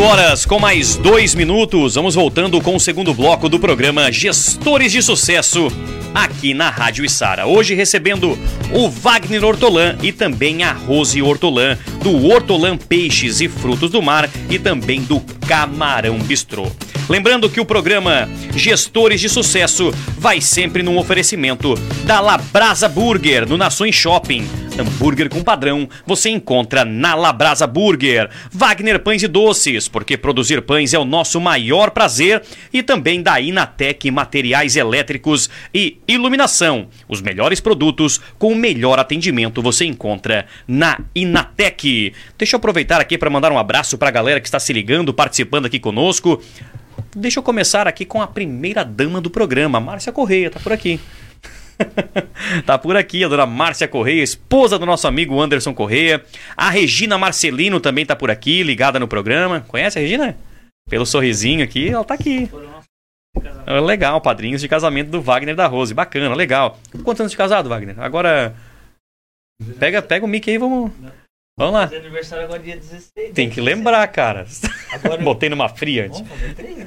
Oito horas com mais dois minutos. Vamos voltando com o segundo bloco do programa Gestores de Sucesso aqui na Rádio Isara. Hoje recebendo o Wagner Hortolã e também a Rose Hortolã, do Hortolã Peixes e Frutos do Mar e também do Camarão Bistrô. Lembrando que o programa Gestores de Sucesso vai sempre num oferecimento da Labrasa Burger no Nações Shopping. Hambúrguer com padrão você encontra na Labrasa Burger. Wagner Pães e Doces, porque produzir pães é o nosso maior prazer. E também da Inatec Materiais Elétricos e Iluminação. Os melhores produtos com o melhor atendimento você encontra na Inatec. Deixa eu aproveitar aqui para mandar um abraço para a galera que está se ligando, participando aqui conosco. Deixa eu começar aqui com a primeira dama do programa, Márcia Correia, tá por aqui. [laughs] tá por aqui a dona Márcia Correia, esposa do nosso amigo Anderson Correia. A Regina Marcelino também tá por aqui, ligada no programa. Conhece a Regina? Pelo sorrisinho aqui, ela tá aqui. Legal, padrinhos de casamento do Wagner da Rose. Bacana, legal. Quantos anos de casado, Wagner? Agora. Pega, pega o mic aí, vamos. Vamos lá. Fazer aniversário agora dia 16. Tem que lembrar, cara. Agora- [laughs] Botei numa fria antes. Vamos fazer três, né?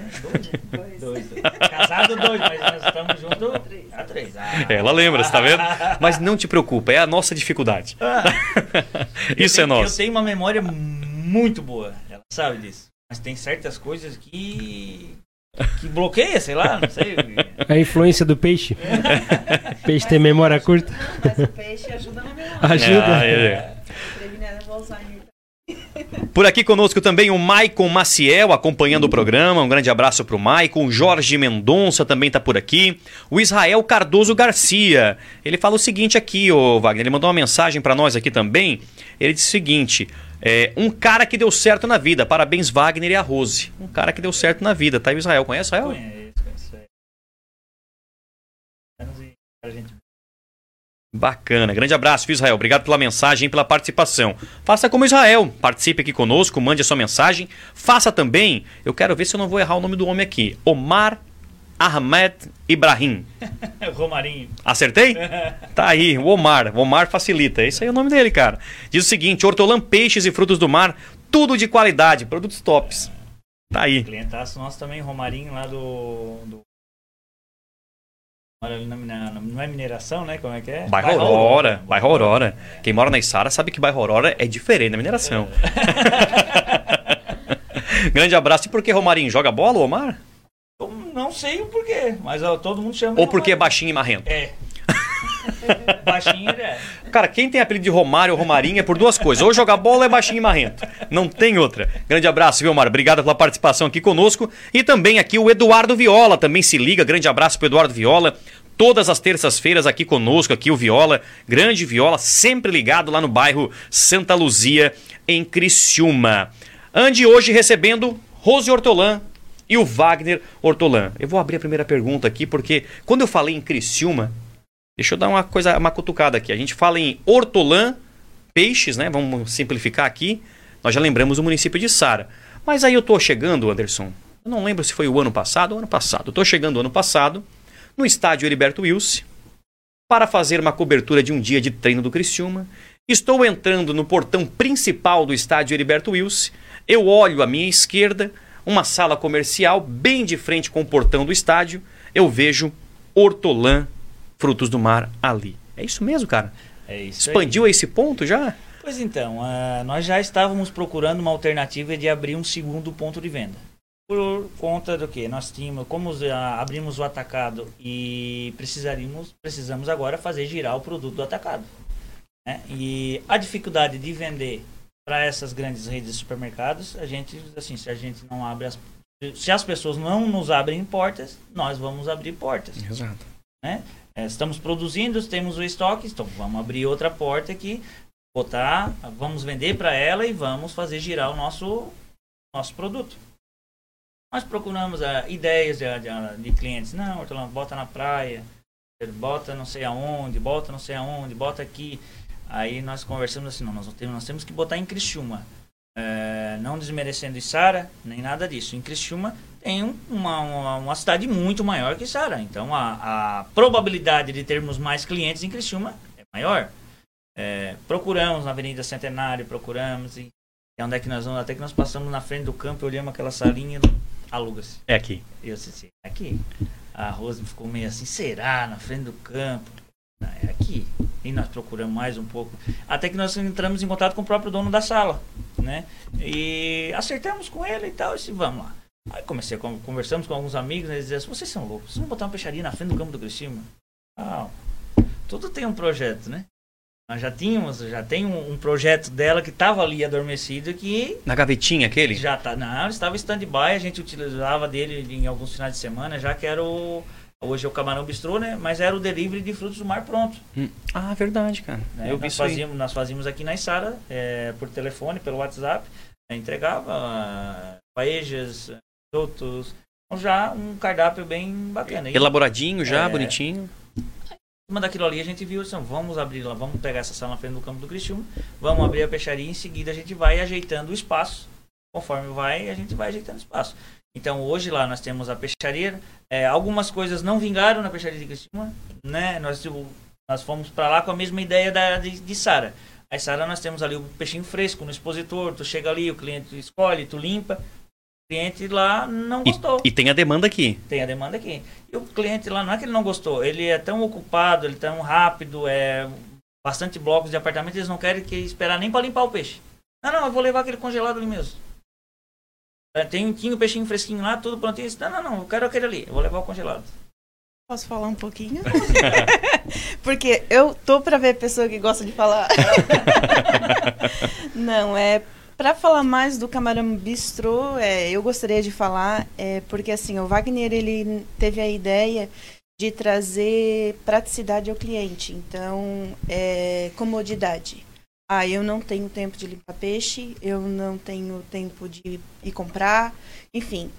Dois, né? Dois. Casado dois, mas nós estamos juntos a três. Ah. Ela lembra, você tá vendo? Mas não te preocupa, é a nossa dificuldade. [laughs] Isso é Eu tenho- Eu nosso. tenho uma memória muito boa, ela sabe disso. Mas tem certas coisas que. que bloqueia, sei lá, não sei. A influência do peixe. peixe tem memória curta. Mas o peixe ajuda na memória. Ajuda. Ah, é. O Alzheimer. Por aqui conosco também o Maicon Maciel acompanhando o programa. Um grande abraço pro Maicon. O Jorge Mendonça também tá por aqui. O Israel Cardoso Garcia. Ele fala o seguinte aqui, ô Wagner. Ele mandou uma mensagem pra nós aqui também. Ele disse o seguinte: é, um cara que deu certo na vida. Parabéns, Wagner e a Rose. Um cara que deu certo na vida. Tá aí o Israel. Conhece o Israel? Conheço. é. Anos e a gente Bacana. Grande abraço, Israel. Obrigado pela mensagem e pela participação. Faça como Israel. Participe aqui conosco, mande a sua mensagem. Faça também, eu quero ver se eu não vou errar o nome do homem aqui. Omar Ahmed Ibrahim. [laughs] Romarinho. Acertei? [laughs] Tá aí, o Omar. O Omar facilita. Esse aí é o nome dele, cara. Diz o seguinte: hortolã, peixes e frutos do mar, tudo de qualidade, produtos tops. Tá aí. Clientaço nosso também, Romarinho, lá do. do... não é mineração, né? Como é que é? Bairro Aurora, bairro Aurora. Quem mora na Içara sabe que bairro Aurora é diferente da mineração. [laughs] Grande abraço. E por que Romarinho joga bola, Omar? Eu não sei o porquê, mas ó, todo mundo chama. Ou porque é baixinho e marrento? É. [laughs] Baixinho ele é. Cara, quem tem apelido de Romário ou Romarinho é por duas coisas. Ou jogar bola ou é baixinho e marrento. Não tem outra. Grande abraço, viu, Omar? Obrigado pela participação aqui conosco. E também aqui o Eduardo Viola também se liga. Grande abraço pro Eduardo Viola. Todas as terças-feiras aqui conosco, aqui o Viola, grande Viola, sempre ligado lá no bairro Santa Luzia, em Criciúma. Ande hoje recebendo Rose Hortolã e o Wagner Hortolã. Eu vou abrir a primeira pergunta aqui, porque quando eu falei em Criciúma, Deixa eu dar uma coisa, uma cutucada aqui. A gente fala em hortolã, peixes, né? Vamos simplificar aqui. Nós já lembramos o município de Sara. Mas aí eu tô chegando, Anderson. Eu não lembro se foi o ano passado ou ano passado. Eu tô chegando ano passado no estádio Heriberto Wilson para fazer uma cobertura de um dia de treino do Criciúma. Estou entrando no portão principal do estádio Heriberto Wilson. Eu olho à minha esquerda, uma sala comercial bem de frente com o portão do estádio. Eu vejo hortolã, frutos do mar ali. É isso mesmo, cara? É isso. aí. Expandiu a esse ponto já? Pois então, ah, nós já estávamos procurando uma alternativa de abrir um segundo ponto de venda. Por conta do que? Nós tínhamos, como ah, abrimos o atacado e precisaríamos, precisamos agora fazer girar o produto do atacado. né? E a dificuldade de vender para essas grandes redes de supermercados, a gente, assim, se a gente não abre as. Se as pessoas não nos abrem portas, nós vamos abrir portas Exato. né? É, estamos produzindo, temos o estoque, então vamos abrir outra porta aqui, botar, vamos vender para ela e vamos fazer girar o nosso nosso produto. Nós procuramos ah, ideias de, de- de clientes, não, Hortolã, bota na praia, bota não sei aonde, bota não sei aonde, bota aqui. Aí nós conversamos assim, não, nós, temos, nós temos que botar em Criciúma. É, não desmerecendo Sara, nem nada disso. Em Criciúma tem um- uma, uma, uma cidade muito maior que Sara. Então a, a probabilidade de termos mais clientes em Criciúma é maior. É, procuramos na Avenida Centenário, procuramos e é onde é que nós vamos, até que nós passamos na frente do campo, olhamos aquela salinha, aluga-se. É aqui. Eu disse, é aqui. A Rose ficou meio assim, será? Na frente do campo? Não, é aqui. E nós procuramos mais um pouco. Até que nós entramos em contato com o próprio dono da sala, né? E acertamos com ele e tal, e disse, vamos lá. Aí comecei, conversamos com alguns amigos, né, eles diziam assim, vocês são loucos, vocês vão botar uma peixaria na frente do campo do Criciúma? Ah, tudo tem um projeto, né? Nós já tínhamos, já tem um, um projeto dela que estava ali adormecido que Na gavetinha aquele? já tá, não, estava em stand-by, a gente utilizava dele em alguns finais de semana, já que era o. Hoje é o Camarão Bistrô, né? Mas era o delivery de frutos do mar pronto. Hum. Ah, verdade, cara. né? Eu nós, fazíamos, nós fazíamos aqui na Isara, é, por telefone, pelo WhatsApp, eh, entregava ah, paejas, outros, Então, já um cardápio bem bacana. E Elaboradinho já, É. bonitinho. cima daquilo ali a gente viu assim, vamos abrir lá, vamos pegar essa sala na frente do campo do Criciúma, vamos abrir a peixaria e em seguida a gente vai ajeitando o espaço. Conforme vai, a gente vai ajeitando o espaço. Então hoje lá nós temos a peixaria. é, algumas coisas não vingaram na peixaria de Criciúma, né? Nós, tipo, nós fomos para lá com a mesma ideia da, de, de Sara. Aí Sara nós temos ali o peixinho fresco no expositor, tu chega ali, o cliente escolhe, tu limpa. O cliente lá não gostou E, e tem a demanda aqui. tem a demanda aqui. E o cliente lá, não é que ele não gostou, ele é tão ocupado, ele é tão rápido, é bastante blocos de apartamento, eles não querem que esperar nem para limpar o peixe. Não, não, eu vou levar aquele congelado ali mesmo. É, Tem um tinho, peixinho fresquinho lá, tudo prontinho. Não, não, não, eu quero aquele ali, eu vou levar o congelado. Posso falar um pouquinho? [laughs] Porque eu tô pra ver a pessoa que gosta de falar. [laughs] Não, é para falar mais do Camarão Bistrô, é, eu gostaria de falar, é, porque assim, o Wagner ele teve a ideia de trazer praticidade ao cliente, então é, comodidade. Ah, eu não tenho tempo de limpar peixe, eu não tenho tempo de ir comprar, enfim,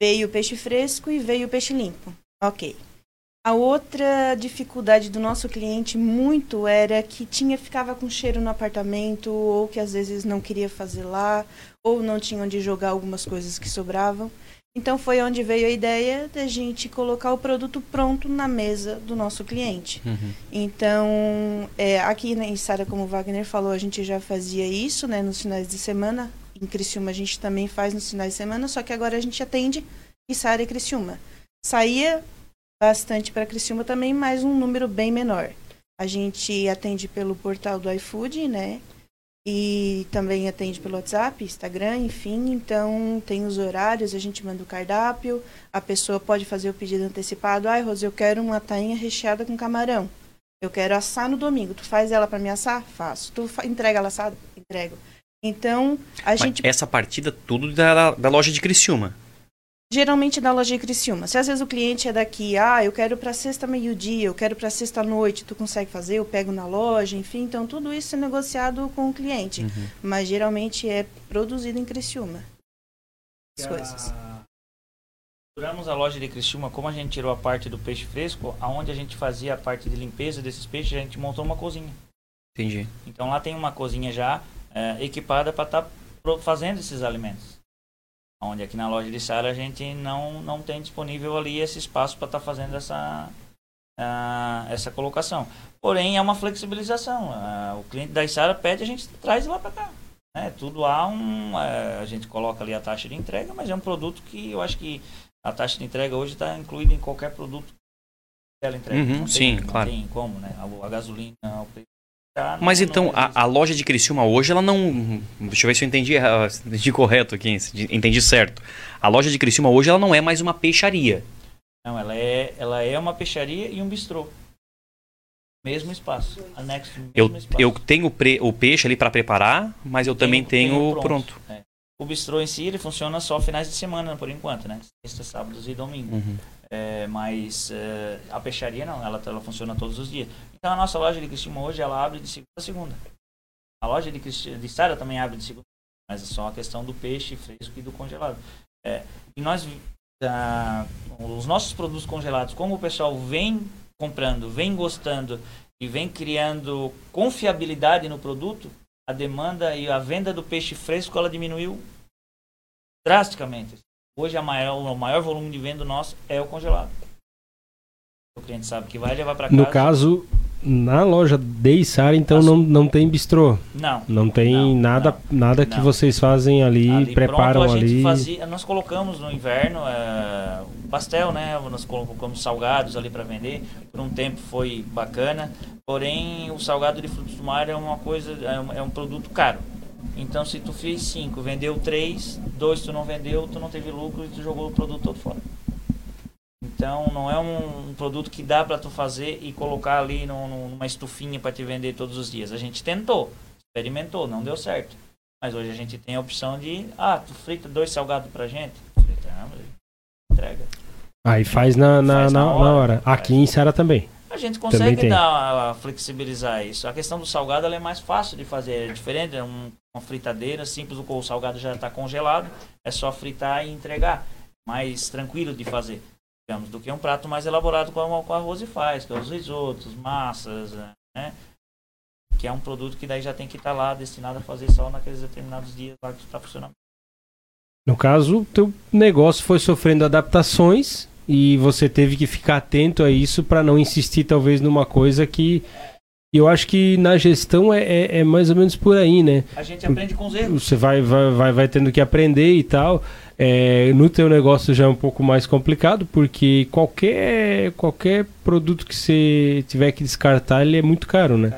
veio peixe fresco e veio peixe limpo. Ok. A outra dificuldade do nosso cliente muito era que tinha ficava com cheiro no apartamento ou que às vezes não queria fazer lá ou não tinha onde jogar algumas coisas que sobravam. Então foi onde veio a ideia da gente colocar o produto pronto na mesa do nosso cliente. Então, é, aqui na Sara, como o Wagner falou, a gente já fazia isso né, nos finais de semana. Em Criciúma a gente também faz nos finais de semana, só que agora a gente atende Sara e Criciúma. Saía bastante para Criciúma também, mas um número bem menor. A gente atende pelo portal do iFood, né? E também atende pelo WhatsApp, Instagram, enfim. Então, tem os horários, a gente manda o cardápio. A pessoa pode fazer o pedido antecipado. Ai, Rose, eu quero uma tainha recheada com camarão. Eu quero assar no domingo. Tu faz ela para me assar? Faço. Tu fa- entrega ela assada? Entrego. Então, a Mas gente essa partida tudo da, da loja de Criciúma. Geralmente da loja de Criciúma. Se às vezes o cliente é daqui, ah, eu quero para sexta meio-dia, eu quero para sexta noite, tu consegue fazer, eu pego na loja, enfim. Então tudo isso é negociado com o cliente. Mas geralmente é produzido em Criciúma. As coisas. Duramos a loja de Criciúma, como a gente tirou a parte do peixe fresco, aonde a gente fazia a parte de limpeza desses peixes, a gente montou uma cozinha. Entendi. Então lá tem uma cozinha já eh, equipada para estar fazendo esses alimentos. Onde aqui na loja de Sara a gente não, não tem disponível ali esse espaço para estar fazendo essa, essa colocação. Porém, é uma flexibilização. O cliente da Sara pede, a gente traz lá para cá. né? tudo há um. eh, a gente coloca ali a taxa de entrega, mas é um produto que eu acho que a taxa de entrega hoje está incluída em qualquer produto que ela entrega. Uhum, Não sim, claro. tem como, né? A, a gasolina, o preço. Mas então, a, a loja de Criciúma hoje, ela não. Deixa eu ver se eu entendi, entendi correto aqui, entendi certo. A loja de Criciúma hoje, ela não é mais uma peixaria. Não, ela é, ela é uma peixaria e um bistrô. Mesmo espaço. Anexo mesmo Eu, espaço. eu tenho pre- o peixe ali para preparar, mas eu também Tenho- tenho, tenho pronto. É. O bistrô em si, ele funciona só finais de semana, por enquanto, né? Sexta, sábados e domingo. Uhum. É, mas é, a peixaria não, ela, ela funciona todos os dias. Então a nossa loja de Cristina hoje, ela abre de segunda a segunda. A loja de, Cristi- de Sara também abre de segunda, mas é só a questão do peixe fresco e do congelado. É, e nós, ah, os nossos produtos congelados, como o pessoal vem comprando, vem gostando e vem criando confiabilidade no produto, a demanda e a venda do peixe fresco ela diminuiu drasticamente. Hoje a maior, o maior volume de venda nosso é o congelado. O cliente sabe que vai levar para casa. No caso, na loja de Içara, então não, não tem bistrô. não. Não tem Não, nada, nada que não. vocês fazem ali, Ali preparam pronto, a gente ali. fazia, nós colocamos no inverno é, pastel, né? Nós colocamos salgados ali para vender. Por um tempo foi bacana. Porém, o salgado de frutos do mar é uma coisa, é um, é um produto caro. Então, se tu fez cinco, vendeu três, dois tu não vendeu, tu não teve lucro e tu jogou o produto todo fora. Então, não é um, um produto que dá para tu fazer e colocar ali no- no- numa estufinha para te vender todos os dias. A gente tentou, experimentou, não deu certo. Mas hoje a gente tem a opção de, ah, tu frita dois salgados pra gente? Fritamos, entrega. Aí faz na, na, Faz na, na hora. hora. Aqui em Içara também. A gente consegue dar, flexibilizar isso. A questão do salgado é mais fácil de fazer, é diferente, é um- uma fritadeira simples, o salgado já está congelado, é só fritar e entregar. mais tranquilo de fazer, digamos, do que um prato mais elaborado como, como a Rose faz, que é os risotos, massas, né? Que é um produto que daí já tem que estar lá destinado a fazer só naqueles determinados dias lá que está funcionando. No caso, teu negócio foi sofrendo adaptações e você teve que ficar atento a isso para não insistir talvez numa coisa que eu acho que na gestão é, é, é, mais ou menos por aí, né? A gente aprende com os erros. Você vai, vai, vai, vai tendo que aprender e tal. É, no teu negócio já é um pouco mais complicado, porque qualquer, qualquer produto que você tiver que descartar, ele é muito caro, né?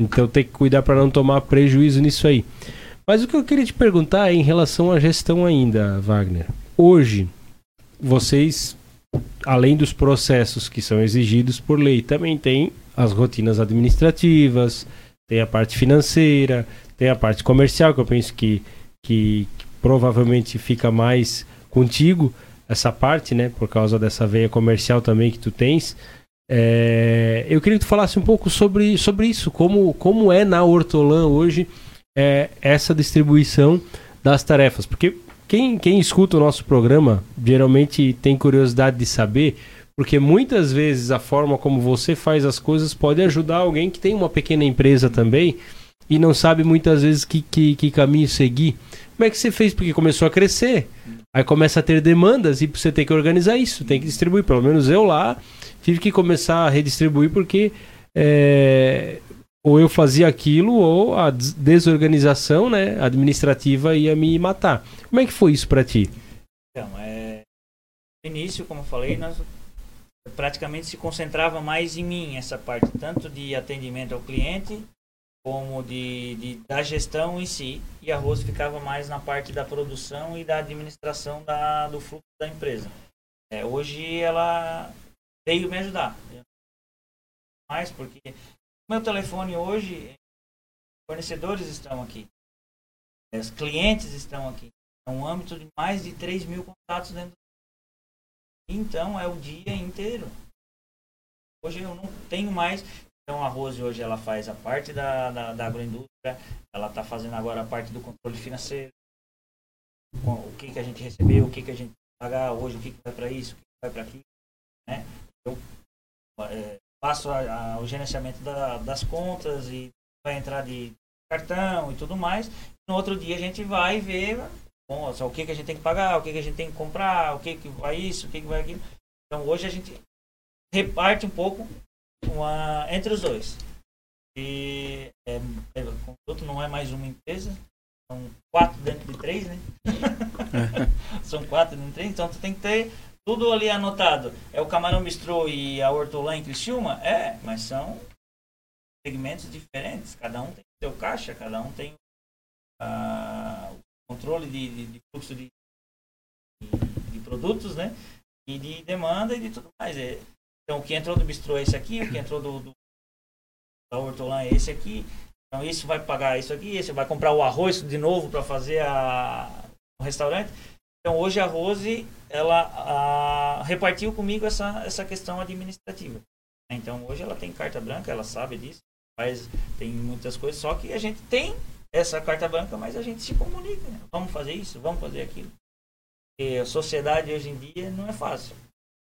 Então tem que cuidar para não tomar prejuízo nisso aí. Mas o que eu queria te perguntar é em relação à gestão ainda, Wagner. Hoje, vocês, além dos processos que são exigidos por lei, também tem as rotinas administrativas, tem a parte financeira, tem a parte comercial, que eu penso que, que, que provavelmente fica mais contigo, essa parte, né? Por causa dessa veia comercial também que tu tens. É, eu queria que tu falasse um pouco sobre, sobre isso, como, como é na Hortolã hoje é, essa distribuição das tarefas. Porque quem, quem escuta o nosso programa geralmente tem curiosidade de saber, porque muitas vezes a forma como você faz as coisas pode ajudar alguém que tem uma pequena empresa também e não sabe muitas vezes que, que, que caminho seguir. Como é que você fez? Porque começou a crescer, aí começa a ter demandas e você tem que organizar isso, tem que distribuir. Pelo menos eu lá tive que começar a redistribuir porque é, ou eu fazia aquilo ou a desorganização né, administrativa ia me matar. Como é que foi isso para ti? Então, é... no início, como eu falei, nós praticamente se concentrava mais em mim essa parte, tanto de atendimento ao cliente como de, de, da gestão em si, e a Rose ficava mais na parte da produção e da administração da, do fluxo da empresa. É, hoje ela veio me ajudar, mais porque meu telefone hoje, fornecedores estão aqui, os clientes estão aqui. É um âmbito de mais de 3 mil contatos dentro do... Então é o dia inteiro. Hoje eu não tenho mais. Então a Rose hoje ela faz a parte da, da, da agroindústria, ela está fazendo agora a parte do controle financeiro. O que, que a gente recebeu, o que, que a gente pagar hoje, o que, que vai para isso, o que, vai para aquilo. Né? Eu, é, faço a, a, o gerenciamento da, das contas e vai entrar de cartão e tudo mais. No outro dia a gente vai ver bom, o que, que a gente tem que pagar, o que, que a gente tem que comprar, o que, que vai isso, o que, que vai aquilo. Então hoje a gente reparte um pouco uma, entre os dois. E é, é, o conduto não é mais uma empresa, são quatro dentro de três, né? [laughs] são quatro dentro de três, então tu tem que ter tudo ali anotado. É o Camarão Bistrô e a Hortolã em Criciúma? É, mas são segmentos diferentes. Cada um tem seu caixa, cada um tem uh, o controle de, de, de fluxo de, de, de, produtos, né? E de demanda e de tudo mais. É, então, o que entrou do bistrô é esse aqui, o que entrou do, do da Hortolã é esse aqui. Então, isso vai pagar isso aqui, esse vai comprar o arroz de novo para fazer a, o restaurante. Então hoje a Rose ela a, repartiu comigo essa, essa questão administrativa. Então hoje ela tem carta branca, ela sabe disso, mas tem muitas coisas, só que a gente tem essa carta branca, mas a gente se comunica. Né? Vamos fazer isso, vamos fazer aquilo. E a sociedade hoje em dia não é fácil.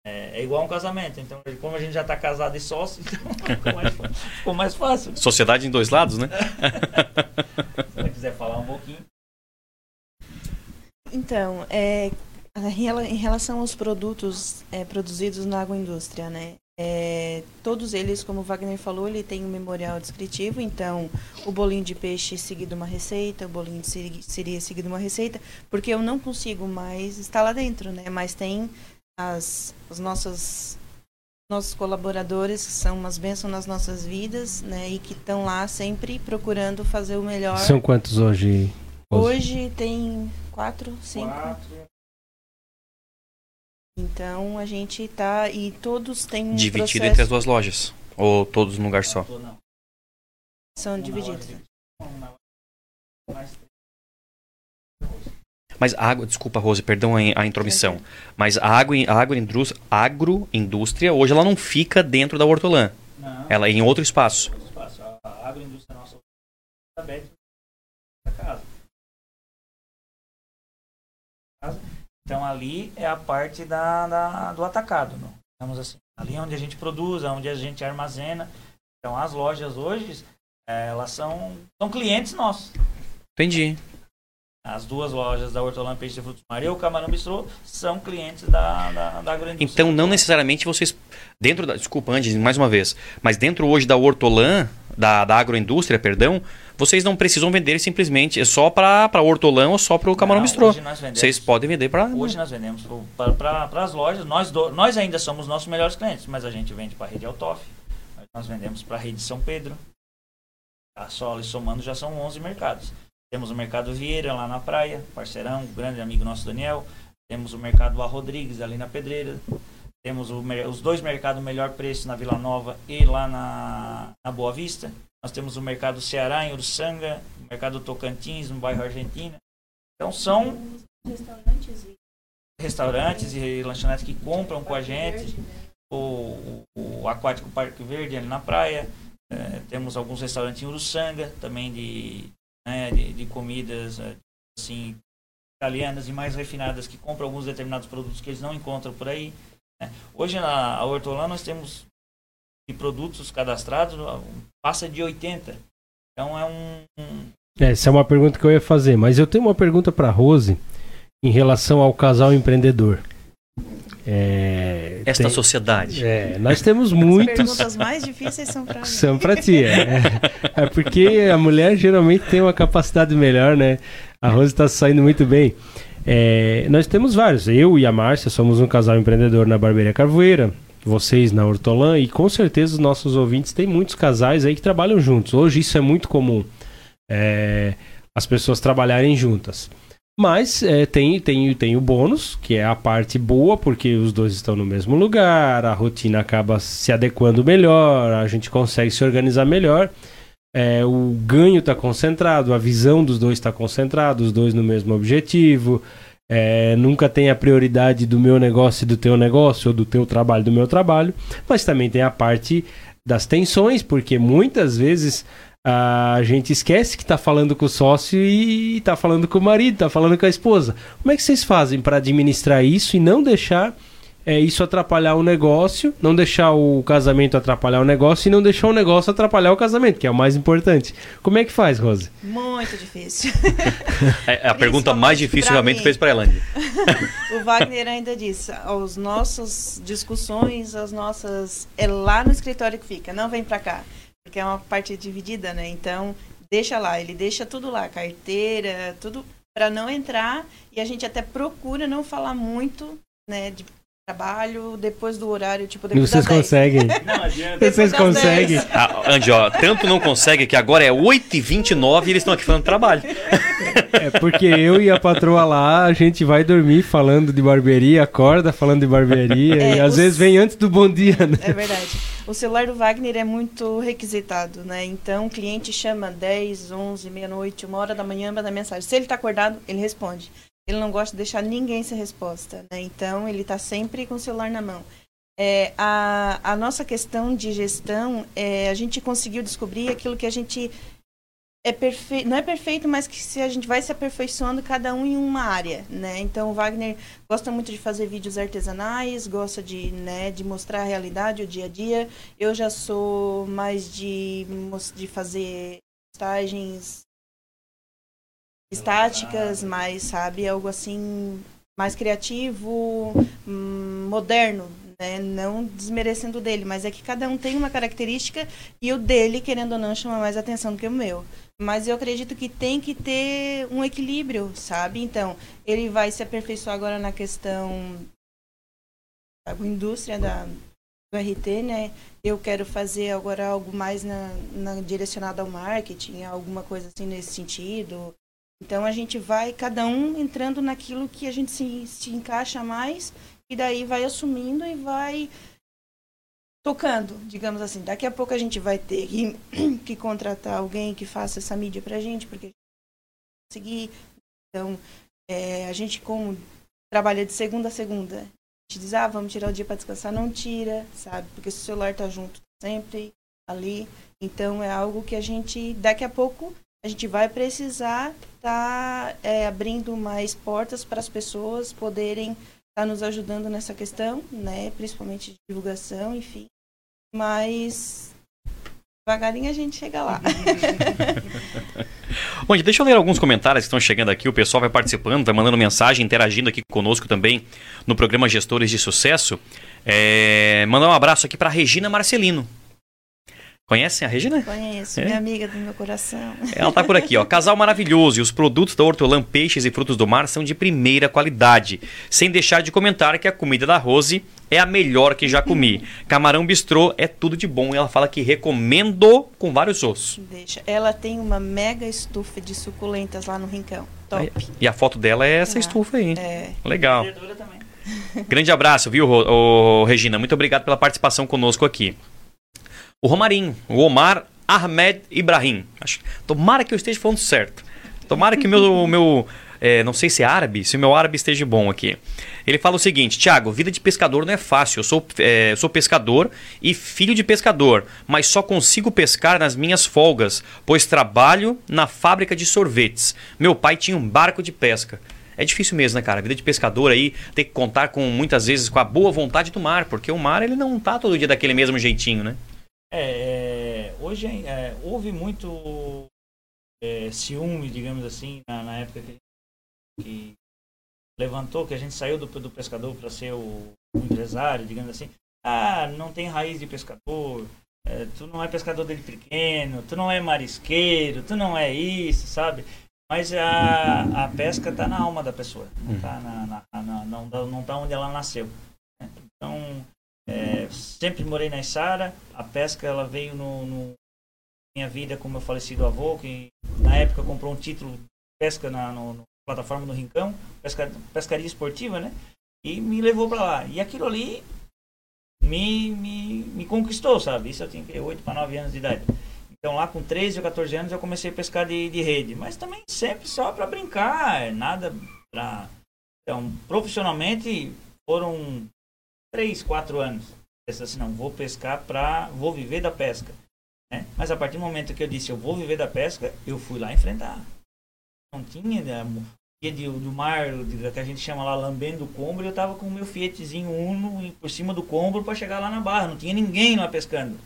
É, é igual um casamento. Então, como a gente já está casado e sócio, [laughs] então ficou mais, ficou mais fácil. Sociedade em dois lados, né? [laughs] Se quiser. Então, é, em relação aos produtos é, produzidos na agroindústria, né? É, todos eles, como o Wagner falou, ele tem um memorial descritivo, então o bolinho de peixe seguido uma receita, o bolinho de seria seguido uma receita, porque eu não consigo mais estar lá dentro, né? Mas tem as, as nossas nossos colaboradores que são umas bênçãos nas nossas vidas, né? E que estão lá sempre procurando fazer o melhor. São quantos hoje? Hoje tem quatro, cinco. Quatro. Então a gente tá e todos têm um dividido processo... entre as duas lojas ou todos num lugar só. São divididos. Mas a água, desculpa, Rose, perdão a, intromissão. Mas a, água, a agroindústria, agroindústria, hoje ela não fica dentro da Hortolã. Não. Ela é em outro espaço. A agroindústria nossa está aberta Então ali é a parte da, da do atacado, não? digamos assim. Ali é onde a gente produz, é onde a gente armazena. Então as lojas hoje, é, elas são, são clientes nossos. Entendi. As duas lojas da Hortolã Peixe e Frutos do Mar e o Camarão Bistrô são clientes da, da, da agroindústria. Então não necessariamente vocês dentro da, desculpa antes mais uma vez, mas dentro hoje da Hortolã, da, da agroindústria, perdão, vocês não precisam vender simplesmente só para Hortolã ou só para o Camarão Não, Bistrô. hoje nós vendemos- Vocês podem vender para Hoje nós vendemos para as lojas. Nós, do- nós ainda somos nossos melhores clientes, mas a gente vende para a rede Altoff. Nós- vendemos para a rede São Pedro. A Sola e somando já são 11 mercados. Temos o Mercado Vieira lá na praia, parceirão, grande amigo nosso Daniel. Temos o Mercado A Rodrigues ali na Pedreira. Temos o os dois mercados Melhor Preço na Vila Nova e lá na, na Boa Vista. Nós temos o Mercado Ceará em Uruçanga, o Mercado Tocantins no bairro Argentina. Então são restaurantes e lanchonetes que compram com a gente. O, o, o Aquático Parque Verde ali na praia. Eh, temos alguns restaurantes em Uruçanga também de, né, de, de comidas eh, assim italianas e mais refinadas que compram alguns determinados produtos que eles não encontram por aí. Né. Hoje na Hortolã nós temos de produtos cadastrados passa de 80. Então é um, um Essa é uma pergunta que eu ia fazer, mas eu tenho uma pergunta para Rose em relação ao casal empreendedor. É, esta tem- sociedade. é, nós temos As muitos. perguntas mais difíceis são para. São pra ti, é. É porque a mulher geralmente tem uma capacidade melhor, né? A Rose tá saindo muito bem. É, nós temos vários. Eu e a Márcia somos um casal empreendedor na Barbearia Carvoeira. Vocês na Hortolã. E com certeza os nossos ouvintes têm muitos casais aí que trabalham juntos. Hoje isso é muito comum. é, as pessoas trabalharem juntas. Mas é, tem, tem, tem o bônus, que é a parte boa, porque os dois estão no mesmo lugar, a rotina acaba se adequando melhor, a gente consegue se organizar melhor. É, o ganho está concentrado, a visão dos dois está concentrada, os dois no mesmo objetivo. É, nunca tem a prioridade do meu negócio e do teu negócio, ou do teu trabalho do meu trabalho. Mas também tem a parte das tensões, porque muitas vezes a gente esquece que está falando com o sócio e está falando com o marido, está falando com a esposa. Como é que vocês fazem para administrar isso e não deixar é, isso atrapalhar o negócio, não deixar o casamento atrapalhar o negócio e não deixar o negócio atrapalhar o casamento, que é o mais importante. Como é que faz, Rose? Muito difícil. É a pergunta mais difícil pra realmente mim. fez para Elândia. [laughs] o Wagner ainda disse, as nossas discussões, as nossas é lá no escritório que fica, não vem pra cá, porque é uma parte dividida, né? Então, deixa lá, ele deixa tudo lá, carteira, tudo para não entrar e a gente até procura não falar muito, né, de trabalho depois do horário, tipo depois vocês das 10. conseguem. não adianta. [laughs] Vocês conseguem. 10. Ah, Andy, ó, tanto não consegue que agora é 8h29 e eles estão aqui falando trabalho. É porque eu e a patroa lá, a gente vai dormir falando de barbearia, acorda falando de barbearia É, e às vezes vem antes do bom dia, né? É verdade. O celular do Wagner é muito requisitado, né? Então o cliente chama 10, 11, meia-noite, uma hora da manhã, manda mensagem. Se ele está acordado, ele responde. Ele não gosta de deixar ninguém sem resposta, né? Então ele está sempre com o celular na mão. É, a, a nossa questão de gestão, é, a gente conseguiu descobrir aquilo que a gente é perfeito, não é perfeito, mas que se a gente vai se aperfeiçoando cada um em uma área, né? Então o Wagner gosta muito de fazer vídeos artesanais, gosta de, né, de mostrar a realidade, o dia a dia. Eu já sou mais de, de fazer postagens estáticas, mais, sabe, algo assim mais criativo, hum, moderno, né? Não desmerecendo dele, mas é que cada um tem uma característica e o dele, querendo ou não, chama mais atenção do que o meu. Mas eu acredito que tem que ter um equilíbrio, sabe? Então, ele vai se aperfeiçoar agora na questão da indústria da, do RT, né? Eu quero fazer agora algo mais na, na direcionado ao marketing, alguma coisa assim nesse sentido. Então a gente vai, cada um entrando naquilo que a gente se, se encaixa mais e daí vai assumindo e vai tocando, digamos assim. Daqui a pouco a gente vai ter que, [clears throat] que contratar alguém que faça essa mídia pra gente, porque a gente vai conseguir. Então, é, a gente como trabalha de segunda a segunda, a gente diz, ah, vamos tirar o dia para descansar, não tira, sabe? Porque o celular tá junto sempre ali. Então é algo que a gente, daqui a pouco, a gente vai precisar estar é, abrindo mais portas para as pessoas poderem estar nos ajudando nessa questão, né? Principalmente de divulgação, enfim. Mas devagarinho a gente chega lá. [laughs] Bom, deixa eu ler alguns comentários que estão chegando aqui. O pessoal vai participando, vai mandando mensagem, interagindo aqui conosco também no programa Gestores de Sucesso. É, mandar um abraço aqui para Regina Marcelino. Conhecem a Regina? Conheço, É? minha amiga do meu coração. Ela tá por aqui, ó. Casal maravilhoso e os produtos da Hortolã Peixes e Frutos do Mar são de primeira qualidade. Sem deixar de comentar que a comida da Rose é a melhor que já comi. [laughs] Camarão bistrô é tudo de bom. E ela fala que recomendo com vários ossos. Deixa. Ela tem uma mega estufa de suculentas lá no Rincão. Top. E a foto dela é essa Ah, estufa aí. É. Legal. Verdura também. Grande abraço, viu, Regina? Muito obrigado pela participação conosco aqui. O Romarinho, o Omar Ahmed Ibrahim. Acho, tomara que eu esteja falando certo. Tomara que meu, [laughs] meu é, não sei se é árabe, se o meu árabe esteja bom aqui. Ele fala o seguinte, Tiago, vida de pescador não é fácil. Eu sou, é, sou pescador e filho de pescador, mas só consigo pescar nas minhas folgas, pois trabalho na fábrica de sorvetes. Meu pai tinha um barco de pesca. É difícil mesmo, né, cara? A vida de pescador aí tem que contar com muitas vezes com a boa vontade do mar, porque o mar ele não tá todo dia daquele mesmo jeitinho, né? É, é, hoje é, houve muito é, ciúme, digamos assim, na, na época que, que levantou, que a gente saiu do, do pescador para ser o, o empresário, digamos assim. Ah, não tem raiz de pescador, é, tu não é pescador desde pequeno, tu não é marisqueiro, tu não é isso, sabe? Mas a, a pesca está na alma da pessoa, não está na, na- na- não, não tá onde ela nasceu. né? Então, é, sempre morei na Isara, a pesca ela veio no, no minha vida com meu falecido avô, que na época comprou um título de pesca na no, no plataforma do Rincão, pesca, pescaria esportiva, né? E me levou para lá. E aquilo ali me, me, me conquistou, sabe? Isso eu tinha 8 para 9 anos de idade. Então lá com 13 ou 14 anos eu comecei a pescar de, de rede, mas também sempre só para brincar, nada para Então, profissionalmente foram 3, 4 anos. Pensei assim, não, vou pescar para vou viver da pesca, né? Mas a partir do momento que eu disse eu vou viver da pesca, eu fui lá enfrentar. Não tinha né, dia de, do mar, de- que a gente chama lá lambendo o combro, eu tava com o meu Fiatzinho Uno por cima do combro para chegar lá na barra, não tinha ninguém lá pescando.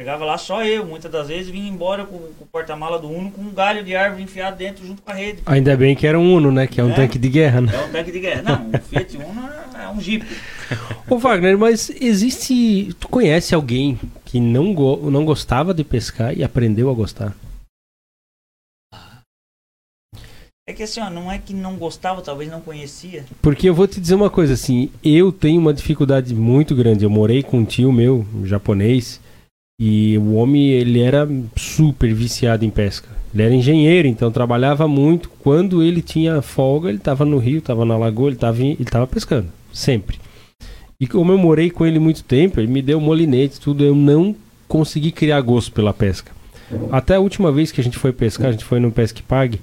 Chegava lá só eu, muitas das vezes vinha embora com, com o porta-mala do Uno com um galho de árvore enfiado dentro junto com a rede. Ainda bem que era um Uno, né? Que é um É. tanque de guerra, né? É um tanque de guerra. Não, o Fiat Uno é- é um Jeep. Ô Wagner, mas existe. Tu conhece alguém que não, go- não gostava de pescar e aprendeu a gostar? É que assim, ó, não é que não gostava, talvez não conhecia. Porque eu vou te dizer uma coisa assim, eu tenho uma dificuldade muito grande. Eu morei com um tio meu, um japonês, e o homem ele era super viciado em pesca. Ele era engenheiro, então trabalhava muito. Quando ele tinha folga, ele estava no rio, estava na lagoa, ele estava ele tava pescando, sempre. E como eu morei com ele muito tempo, ele me deu molinete, tudo, eu não consegui criar gosto pela pesca. Até a última vez que a gente foi pescar, a gente foi no Pesque Pague,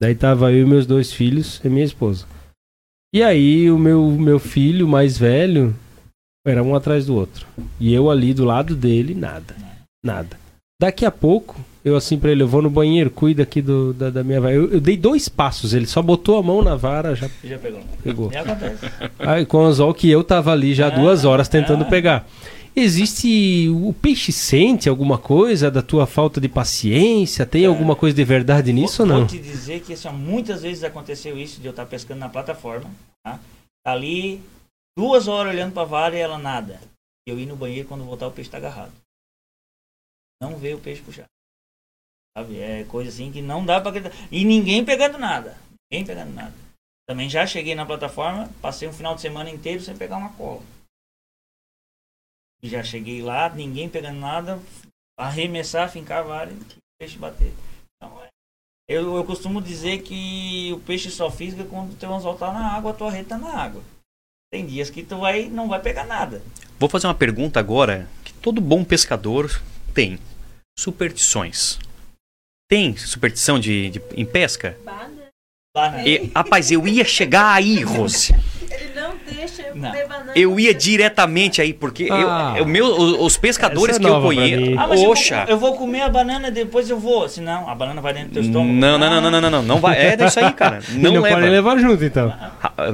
daí tava eu e meus dois filhos e minha esposa. E aí o meu, meu filho mais velho era um atrás do outro. E eu ali do lado dele, nada. Nada. Daqui a pouco, eu assim pra ele, eu vou no banheiro, cuida aqui do, da, da minha vara. Eu, eu dei dois passos, ele só botou a mão na vara, já já pegou? pegou. Acontece. Aí, com o anzol que eu tava ali já Ah, duas horas tentando ah. pegar. Existe. O peixe sente alguma coisa da tua falta de paciência? Tem alguma coisa de verdade nisso ou vou, não? Vou te dizer que assim, muitas vezes aconteceu isso de eu estar pescando na plataforma, tá? Ali, duas horas olhando pra vara e ela nada. Eu ir no banheiro quando voltar o peixe tá agarrado. Não vê o peixe puxar. Sabe? É coisa assim que não dá pra acreditar. E ninguém pegando nada. Ninguém pegando nada. Também já cheguei na plataforma, passei um final de semana inteiro sem pegar uma cola. Já cheguei lá, ninguém pegando nada, arremessar, fincar vara e peixe bater. Então, é, eu, eu costumo dizer que o peixe só fisga quando o teu anzol tá na água, a tua rede tá na água. Tem dias que tu vai, não vai pegar nada. Vou fazer uma pergunta agora que todo bom pescador tem. Superstições. Tem superstição de, de- em pesca? Né? E, rapaz, eu ia chegar aí, Rose. Não deixa eu Não. comer banana. Eu ia diretamente aí, porque Ah. eu, o meu, os, os pescadores é que eu conheço. Ah, eu Oxa! vou, eu vou comer a banana depois eu vou. Senão, a banana vai dentro do teu estômago. Não, não, não, não, não, não, não, não vai. É isso aí, cara. [laughs] Não, não leva. pode levar junto, então.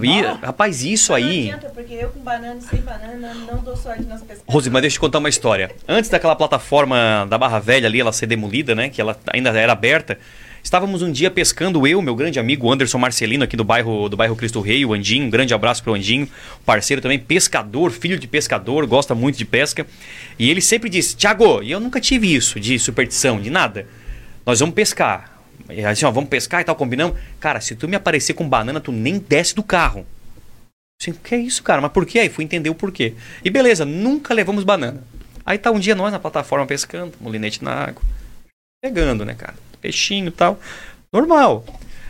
E- rapaz, isso Não aí. adianta, porque eu com banana e sem banana não dou sorte nas pescas. Rose, mas deixa eu te contar uma história. Antes daquela plataforma da Barra Velha ali, ela ser demolida, né? Que ela ainda era aberta. Estávamos um dia pescando eu, meu grande amigo Anderson Marcelino, aqui do bairro do bairro Cristo Rei, o Andinho. Um grande abraço pro Andinho, parceiro também, pescador, filho de pescador, gosta muito de pesca. E ele sempre disse: Tiago, e eu nunca tive isso de superstição, de nada. Nós vamos pescar. E assim, ó, vamos pescar e tal, combinamos. Cara, se tu me aparecer com banana, tu nem desce do carro. Assim, que é isso, cara? Mas por quê? Aí fui entender o porquê. E beleza, nunca levamos banana. Aí tá um dia nós na plataforma pescando, molinete na água. Pegando, né, cara? Peixinho e tal. Normal.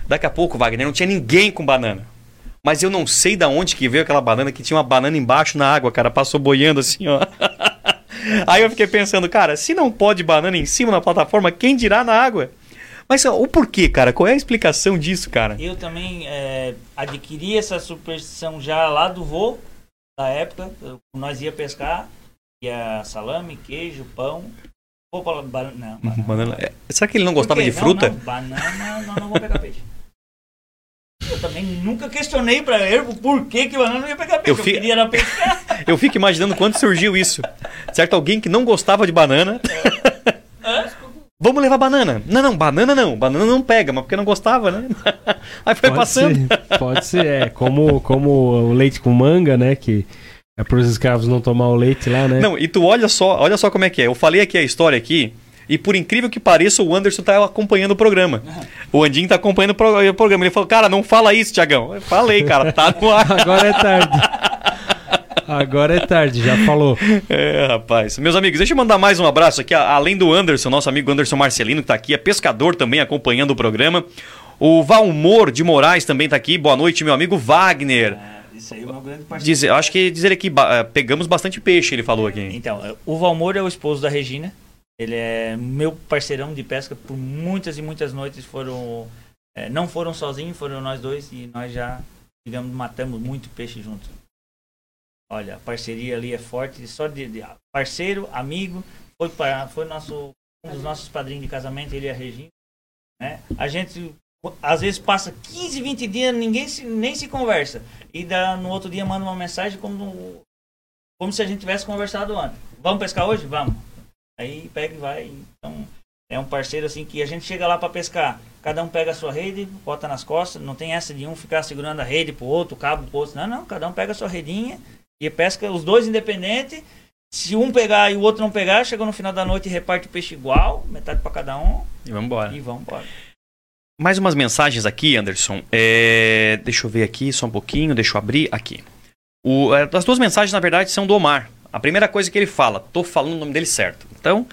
Daqui a pouco, Wagner, não tinha ninguém com banana. Mas eu não sei da onde que veio aquela banana que tinha uma banana embaixo na água, cara. Passou boiando assim, ó. [laughs] Aí eu fiquei pensando, cara, se não pode banana em cima na plataforma, quem dirá na água? Mas o porquê, cara? Qual é a explicação disso, cara? Eu também é, adquiri essa superstição já lá do vô, da época. Nós ia pescar, ia salame, queijo, pão. Vou falar, ba- não, banana. Banana- é, Será que ele não Por gostava de Não, fruta? Não, banana, nós não vamos pegar peixe. Eu também nunca questionei pra ele o porquê que banana não ia pegar peixe. Eu Eu, fi- pescar. [laughs] Eu fico imaginando quando surgiu isso. Certo? Alguém que não gostava de banana. Vamos levar banana. Não, não, banana não. Banana não pega, mas porque não gostava, né? [laughs] Aí foi Pode passando. ser, pode ser, é. Como, como o leite com manga, né? Que é para os escravos não tomar o leite lá, né? Não, e tu olha só, olha só como é que é. Eu falei aqui a história aqui, e por incrível que pareça, o Anderson tá acompanhando o programa. O Andinho tá acompanhando o pro- o programa. Ele falou, cara, não fala isso, Tiagão. Eu falei, cara, tá no ar. [laughs] Agora é tarde. Agora é tarde, já falou. É, rapaz. Meus amigos, deixa eu mandar mais um abraço aqui, além do Anderson, nosso amigo Anderson Marcelino, que tá aqui, é pescador também acompanhando o programa. O Valmor de Moraes também tá aqui. Boa noite, meu amigo Wagner. Isso aí é uma grande parceiro. Diz, acho que diz ele aqui, eh, pegamos bastante peixe, ele falou aqui. Então, o Valmor é o esposo da Regina. Ele é meu parceirão de pesca por muitas e muitas noites. Foram, é, não foram sozinhos, foram nós dois e nós já, digamos, matamos muito peixe juntos. Olha, a parceria ali é forte, só de, de- parceiro, amigo. Foi para, foi nosso um dos nossos padrinhos de casamento, ele e a Regina. Né? A gente às vezes passa 15, 20 dias, ninguém se, nem se conversa. E dá, no outro dia manda uma mensagem como como se a gente tivesse conversado antes. Vamos pescar hoje? Vamos. Aí pega e vai. Então, é um parceiro assim que a gente chega lá para pescar. Cada um pega a sua rede, bota nas costas. Não tem essa de um ficar segurando a rede pro outro, o cabo pro outro. Não, não. Cada um pega a sua redinha e pesca os dois independentes. Se um pegar e o outro não pegar, chega no final da noite e reparte o peixe igual, metade para cada um E vamos embora. e vamos embora. Mais umas mensagens aqui, Anderson. É, Deixa eu ver aqui só um pouquinho, deixa eu abrir aqui. O... é, As duas mensagens, na verdade, são do Omar. A primeira coisa que ele fala, tô falando o nome dele certo. Então,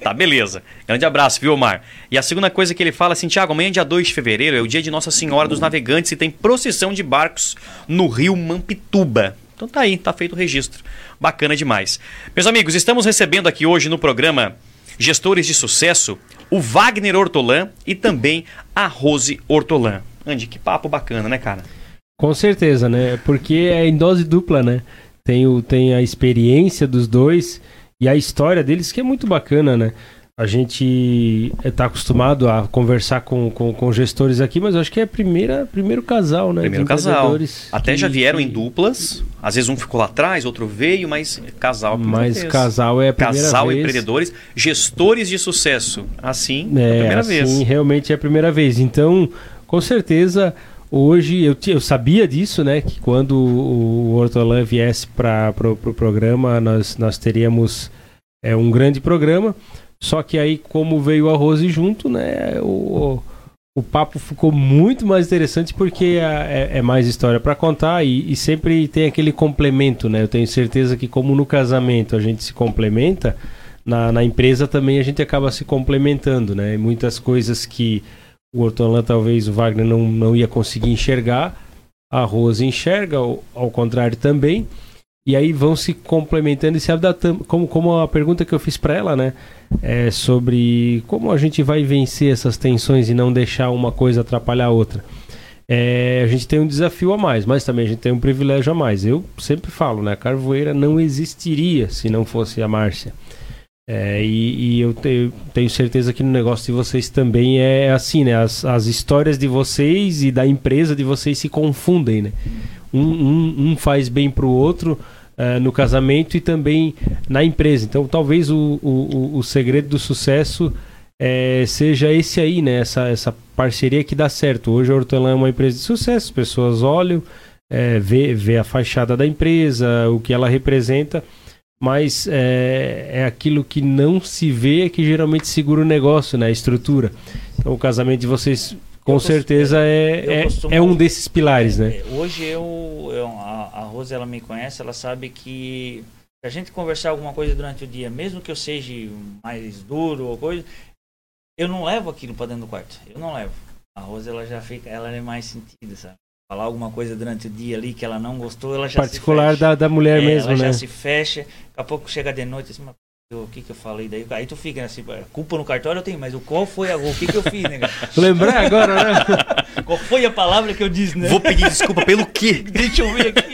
tá, beleza. [laughs] Grande abraço, viu, Omar? E a segunda coisa que ele fala assim, Tiago, amanhã, dia 2 de fevereiro, é o dia de Nossa Senhora dos Navegantes e tem procissão de barcos no rio Mampituba. Então tá aí, tá feito o registro. Bacana demais. Meus amigos, estamos recebendo aqui hoje no programa Gestores de Sucesso, o Wagner Hortolã e também a Rose Hortolã. Andy, que papo bacana, né, cara? Com certeza, né? Porque é em dose dupla, né? Tem, o, tem a experiência dos dois e a história deles que é muito bacana, né? A gente está acostumado a conversar com, com, com gestores aqui, mas eu acho que é a primeira, primeiro casal, né? Primeiro casal. Até que- já vieram em duplas. Às vezes um ficou lá atrás, outro veio, mas casal. é a Mas vez. casal é a primeira Casal vez. empreendedores, gestores de sucesso. Assim, é a É, primeira assim, vez. realmente é a primeira vez. Então, com certeza, hoje eu, eu sabia disso, né? Que quando o Hortolã viesse para o pro, pro programa, nós, nós teríamos é, um grande programa. Só que aí, como veio a Rose junto, né? O, o papo ficou muito mais interessante porque é, é- é mais história para contar e, e sempre tem aquele complemento, né? Eu tenho certeza que, como no casamento a gente se complementa, na, na empresa também a gente acaba se complementando, né? Muitas coisas que o Hortolã talvez o Wagner não, não ia conseguir enxergar, a Rose enxerga, ao, ao contrário também. E aí vão se complementando e se adaptando, como, como a pergunta que eu fiz para ela, né? É sobre como a gente vai vencer essas tensões e não deixar uma coisa atrapalhar a outra. é, a gente tem um desafio a mais, mas também a gente tem um privilégio a mais. Eu sempre falo, né? A Carvoeira não existiria se não fosse a Márcia. É, e, e eu te, tenho certeza que no negócio de vocês também é assim, né? As, as histórias de vocês e da empresa de vocês se confundem, né? Um, um, um faz bem para o outro uh, no casamento e também na empresa. Então, talvez o, o, o segredo do sucesso é, seja esse aí, né? Essa, essa parceria que dá certo. Hoje a Hortelã é uma empresa de sucesso, as pessoas olham, é, vê, vê a fachada da empresa, o que ela representa mas é, é aquilo que não se vê é que geralmente segura o negócio, né? A estrutura. Então o casamento de vocês com certeza é, é, costumo, é, um desses pilares, né? É, hoje eu, eu a, a Rose ela me conhece, ela sabe que se a gente conversar alguma coisa durante o dia, mesmo que eu seja mais duro ou coisa, eu não levo aquilo para dentro do quarto. Eu não levo. A Rose ela já fica, ela é mais sentida, sabe? falar alguma coisa durante o dia ali que ela não gostou, ela já particular da, da mulher é, mesmo, ela né? já se fecha, daqui a pouco chega de noite assim, o que que eu falei daí? Aí tu fica assim, culpa no cartório eu tenho, mas o qual foi a, o que que eu fiz, né? [laughs] Lembrar agora, né? [laughs] qual foi a palavra que eu disse, né? Vou pedir desculpa pelo quê? [laughs] Deixa eu ver aqui.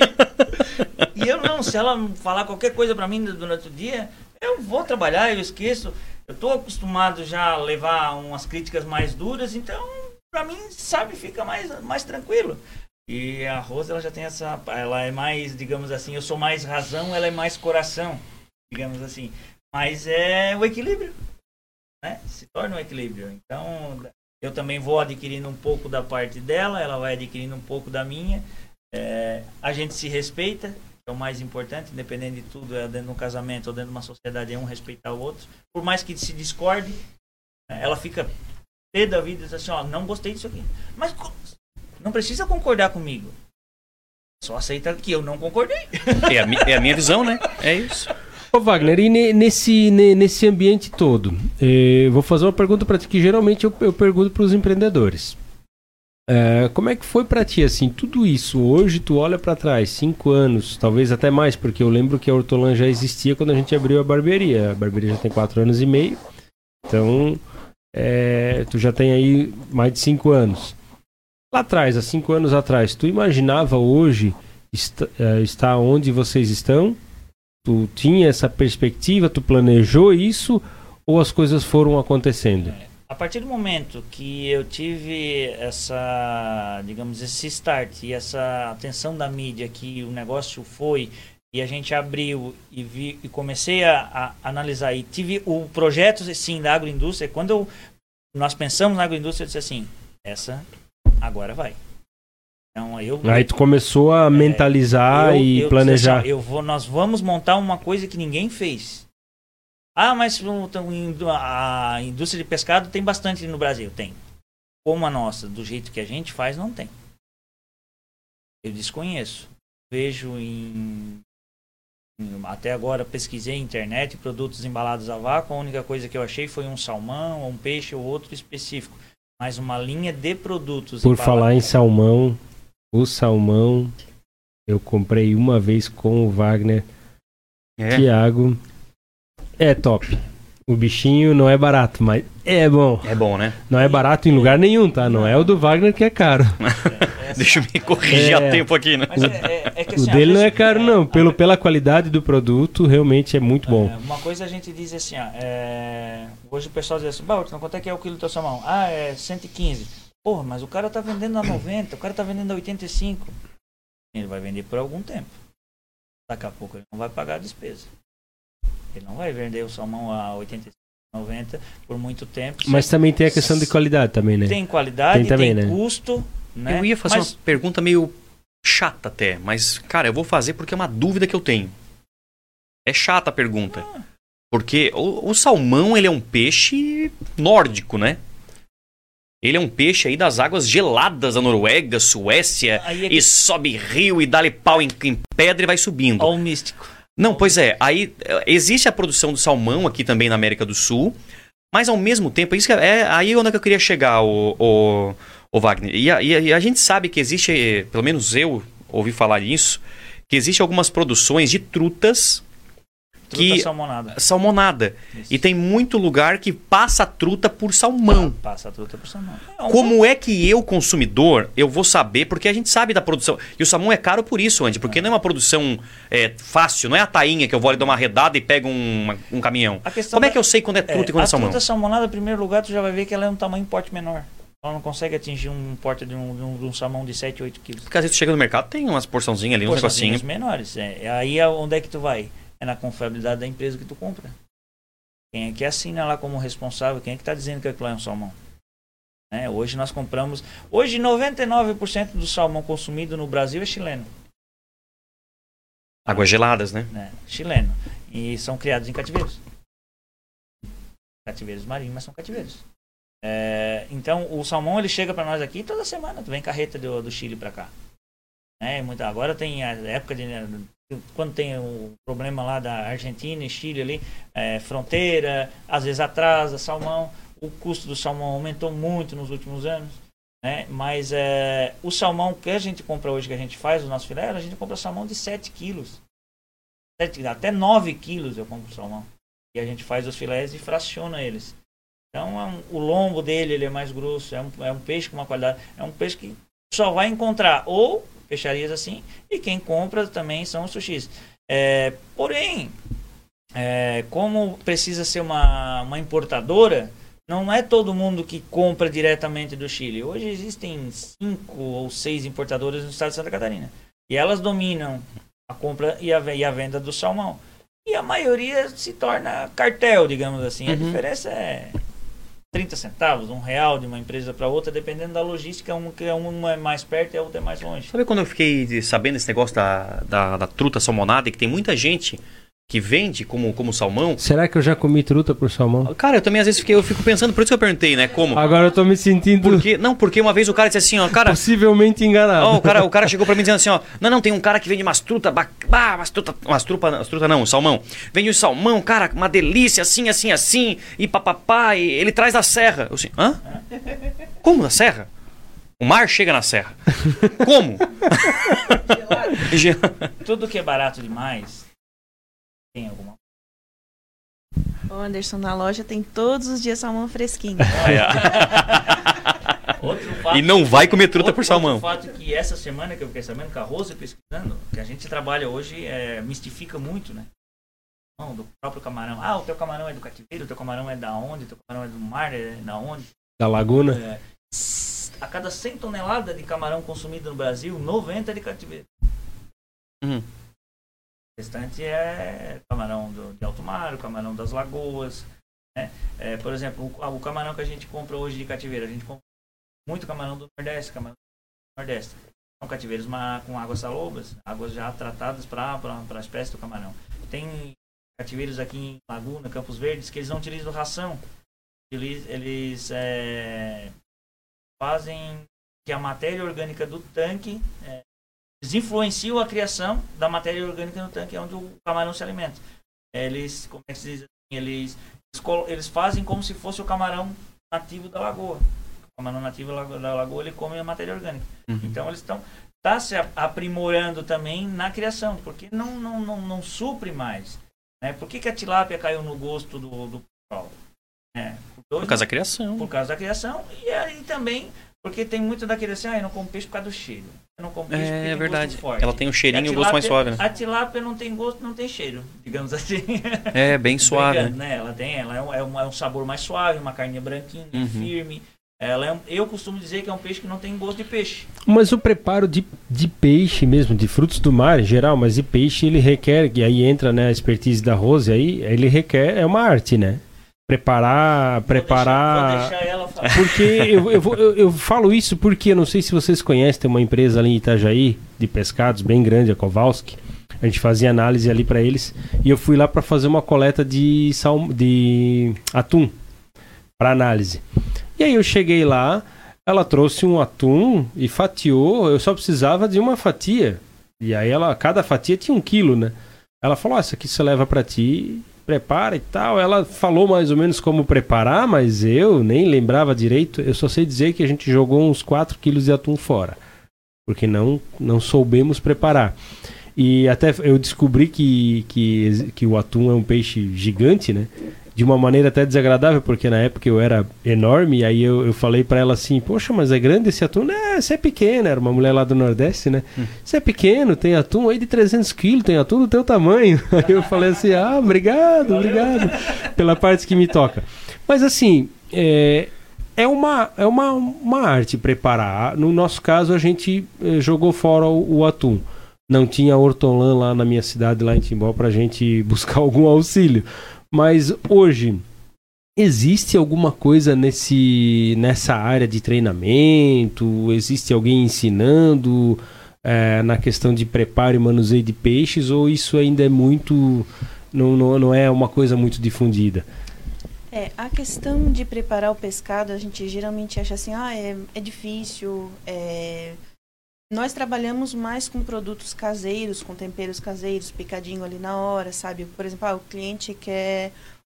E eu não, se ela falar qualquer coisa para mim durante o dia, eu vou trabalhar, eu esqueço. Eu tô acostumado já a levar umas críticas mais duras, então para mim, sabe, fica mais mais tranquilo. E a Rose, ela já tem essa. Ela é mais, digamos assim, eu sou mais razão, ela é mais coração, digamos assim. Mas é o equilíbrio. Né? Se torna um equilíbrio. Então, eu também vou adquirindo um pouco da parte dela, ela vai adquirindo um pouco da minha. É, a gente se respeita, é o mais importante, independente de tudo, é dentro de um casamento ou dentro de uma sociedade, é um respeitar o outro. Por mais que se discorde, ela fica pé da vida e diz assim, ó, não gostei disso aqui. Mas não precisa concordar comigo. Só aceita que eu não concordei. É a, é a minha visão, né? É isso. Ô Wagner, e nesse, nesse ambiente todo, eh, vou fazer uma pergunta para ti que geralmente eu, eu pergunto para os empreendedores. É, como é que foi para ti assim tudo isso? Hoje tu olha para trás, cinco anos, talvez até mais, porque eu lembro que a Hortolã já existia quando a gente abriu a barbearia. A barbearia já tem quatro anos e meio, então é, tu já tem aí mais de cinco anos. Lá atrás, há cinco anos atrás, tu imaginava hoje est uh, estar onde vocês estão? Tu tinha essa perspectiva? Tu planejou isso? Ou as coisas foram acontecendo? A partir do momento que eu tive essa, digamos, esse start e essa atenção da mídia que o negócio foi e a gente abriu e, vi, e comecei a, a analisar e tive o projeto sim da agroindústria, quando eu, nós pensamos na agroindústria, eu disse assim, essa agora vai. Então, eu, Aí tu começou a é, mentalizar eu, e eu, planejar. Eu vou, nós vamos montar uma coisa que ninguém fez. Ah, mas a indústria de pescado tem bastante no Brasil. Tem. Como a nossa, do jeito que a gente faz, não tem. Eu desconheço. Vejo em. Até agora pesquisei na internet produtos embalados a vácuo. A única coisa que eu achei foi um salmão, um peixe ou outro específico mas uma linha de produtos. Por falar em salmão, o salmão eu comprei uma vez com o Wagner. É. Tiago. É top. O bichinho não é barato, mas é bom. É bom, né? Não é barato em lugar nenhum, tá? Não é o do Wagner que é caro. É, [laughs] Deixa eu me corrigir é, a tempo aqui, né? É, é que, assim, o dele não é caro, não. Pelo, pela qualidade do produto, realmente é muito bom. uma coisa a gente diz assim, ó, hoje o pessoal diz assim, Balton, quanto é que é o quilo do teu salmão? Ah, é 115. Porra, mas o cara tá vendendo a 90, o cara tá vendendo a 85. Ele vai vender por algum tempo. Daqui a pouco ele não vai pagar a despesa. Ele não vai vender o salmão a 85, 90 por muito tempo. Mas também tem a questão de qualidade também, né? Tem qualidade, tem, também, tem né? custo. Né? Eu ia fazer mas... uma pergunta meio chata até, mas, cara, eu vou fazer porque é uma dúvida que eu tenho. É chata a pergunta. Ah. Porque o, o, salmão, ele é um peixe nórdico, né? Ele é um peixe aí das águas geladas da Noruega, Suécia, é que... e sobe rio e dá-lhe pau em, em, pedra e vai subindo. Olha o místico. Não, pois é. Aí eh, existe a produção do salmão aqui também na América do Sul, mas ao mesmo tempo, isso é, é aí onde é que eu queria chegar, o, o, o Wagner. E a, e a, gente sabe que existe, pelo menos eu ouvi falar nisso, que existe algumas produções de trutas que Truta salmonada. salmonada. Isso. E tem muito lugar que passa a truta por salmão. Passa a truta por salmão. É um Como é que eu, consumidor, eu vou saber? Porque a gente sabe da produção. E o salmão é caro por isso, Andy, porque não é uma produção é, fácil, não é a tainha que eu vou ali dar uma redada e pego um, um caminhão. A Como é que eu sei quando é truta e quando é a salmão? truta salmonada, em primeiro lugar, tu já vai ver que ela é um tamanho porte menor. Ela não consegue atingir um porte de um, de um- de um salmão de 7, 8 quilos. Porque às vezes tu chega no mercado, tem umas porçãozinhas ali, uns Porçãozinhos negocinhos. menores. É. Aí é onde é que tu vai? É na confiabilidade da empresa que tu compra. Quem é que assina lá como responsável? Quem é que está dizendo que aquilo é um salmão? Né? Hoje nós compramos. Hoje 99% do salmão consumido no Brasil é chileno. Águas geladas, né? né? Chileno. E são criados em cativeiros. Cativeiros marinhos, mas são cativeiros. É, então o salmão ele chega para nós aqui toda semana. Tu vem carreta do, do Chile para cá. Né? Muita, agora tem a época de quando tem o problema lá da Argentina e Chile ali, é, fronteira, às vezes atrasa salmão. O custo do salmão aumentou muito nos últimos anos. Né? Mas é, o salmão que a gente compra hoje, que a gente faz, o nosso filé, a gente compra salmão de 7 quilos. 7, até 9 quilos eu compro salmão. E a gente faz os filés e fraciona eles. Então é um- o lombo dele ele é mais grosso, é um, é um peixe com uma qualidade. É um peixe que só vai encontrar ou peixarias assim, e quem compra também são os sushis. É, porém, é, como precisa ser uma, uma importadora, não é todo mundo que compra diretamente do Chile. Hoje existem cinco ou seis importadoras no estado de Santa Catarina. E elas dominam a compra e a, e a venda do salmão. E a maioria se torna cartel, digamos assim. A diferença é 30 centavos, um real de uma empresa para outra, dependendo da logística, um, que uma é mais perto e a outra é mais longe. Sabe quando eu fiquei sabendo esse negócio da, da, da truta salmonada que tem muita gente que vende como, como salmão? Será que eu já comi truta por salmão? Cara, eu também às vezes fiquei, eu fico pensando, por isso que eu perguntei, né? Como? Agora eu tô me sentindo Porque, não, porque uma vez o cara disse assim, ó, cara, possivelmente enganado. Ó, o, cara, o cara [laughs] chegou pra mim dizendo assim, ó. Não, não, tem um cara que vende umas truta, ba- bah, umas truta, umas trupa, umas truta não, salmão. Vende um salmão, cara, uma delícia, assim, assim, assim, e papapá, e ele traz da serra. Eu assim, hã? Como da serra? O mar chega na serra. [laughs] Como? [laughs] Tudo que é barato demais tem alguma Ô, Anderson, na loja tem todos os dias salmão fresquinho. [laughs] Fato, e não vai comer truta outro, por salmão. Outro fato que essa semana que eu fiquei sabendo, com a Rose pesquisando, que a gente trabalha hoje, é, mistifica muito, né? Não, do próprio camarão. Ah, o teu camarão é do cativeiro, o teu camarão é da onde, o teu camarão é do mar, é da onde. Da laguna? É, a cada 100 toneladas de camarão consumido no Brasil, 90 é de cativeiro. Uhum. O restante é camarão do, de alto mar, o camarão das lagoas. Né? É, por exemplo, o, o camarão que a gente compra hoje de cativeiro, a gente compra muito camarão do Nordeste, camarão do Nordeste. São cativeiros com águas salobras, águas já tratadas para a espécie do camarão. Tem cativeiros aqui em Laguna, Campos Verdes, que eles não utilizam ração. Eles, eles é, fazem que a matéria orgânica do tanque é, influenciam a criação da matéria orgânica no tanque onde o camarão se alimenta. Eles, como é que se diz assim, eles, eles fazem como se fosse o camarão nativo da lagoa. O camarão nativo da lagoa- ele come a matéria orgânica. Uhum. Então eles estão tá se aprimorando também na criação, porque não não, não, não supre mais. Né? Por que, que a tilápia caiu no gosto do, do pessoal? É, por, dois Por causa da criação. por causa da criação e aí também porque tem muito daquele assim, ah, eu não como peixe por causa do cheiro. Eu não como peixe porque É tem verdade. gosto forte. Ela tem um cheirinho e o gosto mais suave, né? A tilápia não tem gosto, não tem cheiro, [laughs] digamos assim. É, bem suave. Brincando, né? Ela tem, ela é um, é um- é um sabor mais suave, uma carninha branquinha, Uhum. firme. Ela é um- eu costumo dizer que é um peixe que não tem gosto de peixe. Mas o preparo de, de peixe mesmo, de frutos do mar em geral, mas de peixe ele requer, e aí entra né, a expertise da Rose, aí ele requer, é uma arte, né? Preparar, preparar... Vou deixar, vou deixar. Porque eu, eu, vou- eu, eu falo isso porque eu não sei se vocês conhecem, tem uma empresa ali em Itajaí de pescados bem grande, a Kowalski. A gente fazia análise ali para eles e eu fui lá para fazer uma coleta de salmo, de atum para análise. E aí eu cheguei lá, ela trouxe um atum e fatiou, eu só precisava de uma fatia. E aí ela, cada fatia tinha um quilo, né? Ela falou: "Ó, isso aqui você leva para ti, prepara e tal". Ela falou mais ou menos como preparar, mas eu nem lembrava direito. Eu só sei dizer que a gente jogou uns 4 quilos de atum fora, porque não não soubemos preparar. E até eu descobri que, que, que o atum é um peixe gigante, né? De uma maneira até desagradável, porque na época eu era enorme, e aí eu, eu falei para ela assim, poxa, mas é grande esse atum? É, você é pequeno, era uma mulher lá do Nordeste, né? Você é pequeno, tem atum aí de 300 quilos, tem atum do teu tamanho. [laughs] Aí eu falei assim, ah, obrigado, obrigado, pela parte que me toca. Mas assim, é, é uma, é uma, uma arte preparar. No nosso caso, a gente eh, jogou fora o, o atum. Não tinha hortolã lá na minha cidade, lá em Timbó, pra gente [laughs] buscar algum auxílio. Mas hoje, existe alguma coisa nesse, nessa área de treinamento? Existe alguém ensinando eh, na questão de preparo e manuseio de peixes? Ou isso ainda é muito. Não, não, não é uma coisa muito difundida? É, a questão de preparar o pescado, a gente geralmente acha assim, ah, é, é difícil. é, Nós trabalhamos mais com produtos caseiros, com temperos caseiros, picadinho ali na hora, sabe? Por exemplo, ah, o cliente quer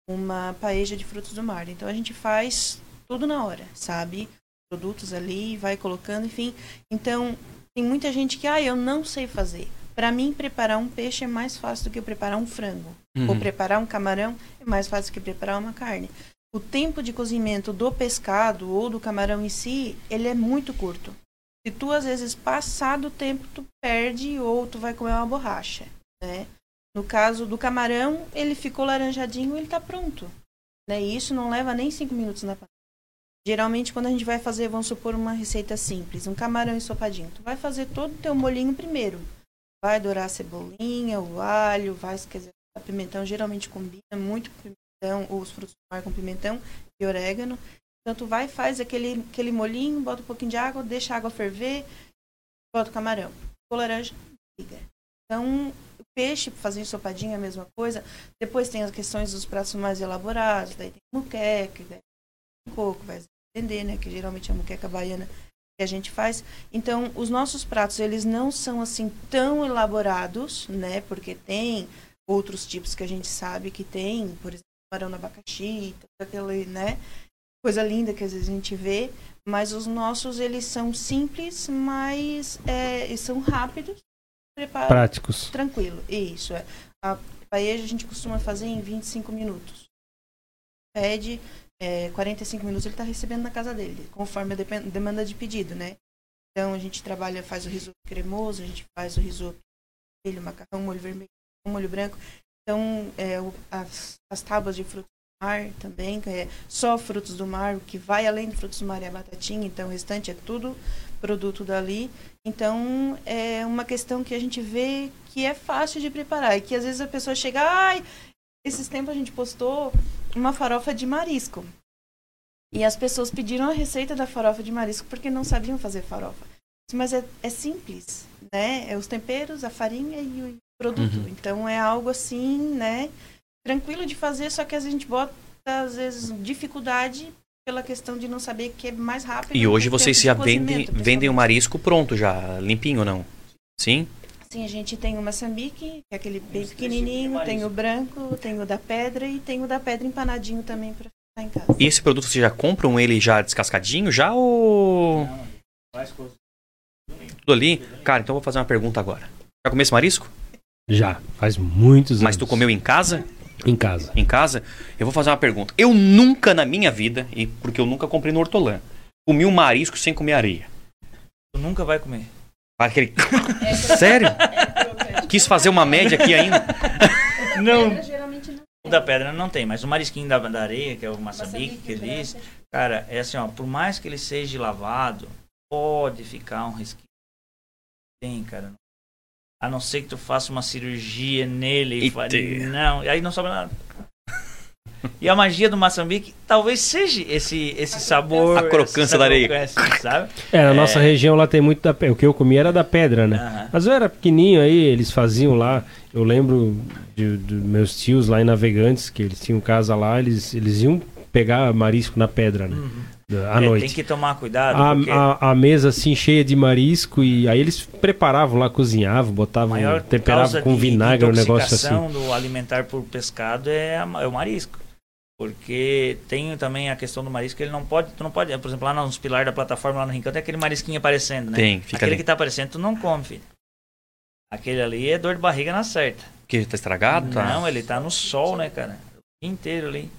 uma paeja de frutos do mar. Então a gente faz tudo na hora, sabe? Produtos ali, vai colocando, enfim. Então, tem muita gente que, ah, eu não sei fazer. Para mim, preparar um peixe é mais fácil do que preparar um frango. Ou preparar um camarão é mais fácil do que preparar uma carne. O tempo de cozimento do pescado ou do camarão em si, ele é muito curto. Se tu, às vezes, passar do tempo, tu perde ou tu vai comer uma borracha, né? No caso do camarão, ele ficou laranjadinho, ele tá pronto. Né? E isso não leva nem cinco minutos na panela. Geralmente, quando a gente vai fazer, vamos supor, uma receita simples, um camarão ensopadinho. Tu vai fazer todo o teu molhinho primeiro. Vai dourar a cebolinha, o alho, vai, se quiser, pimentão. Geralmente combina muito pimentão, ou os frutos do mar com pimentão e orégano. Então, tu vai, faz aquele, aquele molhinho, bota um pouquinho de água, deixa a água ferver, bota o camarão. Ficou laranja, liga. Então, o peixe, fazer ensopadinho é a mesma coisa. Depois tem as questões dos pratos mais elaborados, daí tem muqueca, daí tem coco, vai entender, né? Que geralmente é a muqueca baiana que a gente faz. Então, os nossos pratos, eles não são assim tão elaborados, né? Porque tem outros tipos que a gente sabe que tem, por exemplo, camarão no abacaxi, toda aquela, né? Coisa linda que às vezes a gente vê, mas os nossos, eles são simples, mas é, são rápidos. Preparo Práticos. tranquilo. Isso, é. A paella a gente costuma fazer em 25 minutos. Pede é, 45 minutos, ele está recebendo na casa dele, conforme a demanda de pedido, né? Então a gente trabalha, faz o risoto cremoso, a gente faz o risoto vermelho, macarrão, molho vermelho, molho branco. Então, é, as, as tábuas de frutos mar também, que é só frutos do mar, o que vai além de frutos do mar é a batatinha, então o restante é tudo produto dali. Então, é uma questão que a gente vê que é fácil de preparar e que às vezes a pessoa chega, ai, esses tempos a gente postou uma farofa de marisco. E as pessoas pediram a receita da farofa de marisco porque não sabiam fazer farofa. Mas é, é simples, né? É os temperos, a farinha e o produto. Então é algo assim, né? Tranquilo de fazer, só que a gente bota, às vezes, dificuldade pela questão de não saber que é mais rápido. E hoje vocês já de vendem, vendem o marisco pronto já, limpinho ou não? Sim? Sim, a gente tem o maçambique, que é aquele bem pequenininho, tem o branco, tem o da pedra e tem o da pedra empanadinho também para ficar em casa. E esse produto vocês já compram ele já descascadinho já ou tudo ali? Cara, então eu vou fazer uma pergunta agora. Já comeu esse marisco? Já, faz muitos anos. Mas tu comeu em casa? Em casa. Em casa? Eu vou fazer uma pergunta. Eu nunca na minha vida, e porque eu nunca comprei no hortolã, comi um marisco sem comer areia. Tu nunca vai comer. Aquele... [laughs] Sério? Quis fazer uma média aqui ainda? Não. Geralmente não. O da pedra não tem, mas o marisquinho da, da areia, que é o maçambique que ele diz, cara, é assim, ó, por mais que ele seja lavado, pode ficar um resquício. Tem, cara. A não ser que tu faça uma cirurgia nele e fale, não, e aí não sobra nada. E a magia do maçambique talvez seja esse, esse sabor. A crocância essa da areia. crocância, sabe? É, na nossa região lá tem muito da pedra. O que eu comia era da pedra, né? Aham. Mas eu era pequenininho aí, eles faziam lá. Eu lembro de, de meus tios lá em Navegantes, que eles tinham casa lá, eles, eles iam pegar marisco na pedra, né? À É, noite. Tem que tomar cuidado, A, porque a, a mesa assim cheia de marisco e aí eles preparavam lá, cozinhavam, a botavam, maior temperavam com de vinagre, um negócio assim. intoxicação do alimentar por pescado é, a- é o marisco. Porque tem também a questão do marisco, ele não pode, tu não pode, por exemplo, lá nos pilares da plataforma, lá no rincão, tem aquele marisquinho aparecendo, né? Tem, fica Aquele ali. que tá aparecendo, tu não come, filho. Aquele ali é dor de barriga na certa. Porque tá estragado? Tá? Não, ele tá no sol, né, cara? O dia inteiro ali.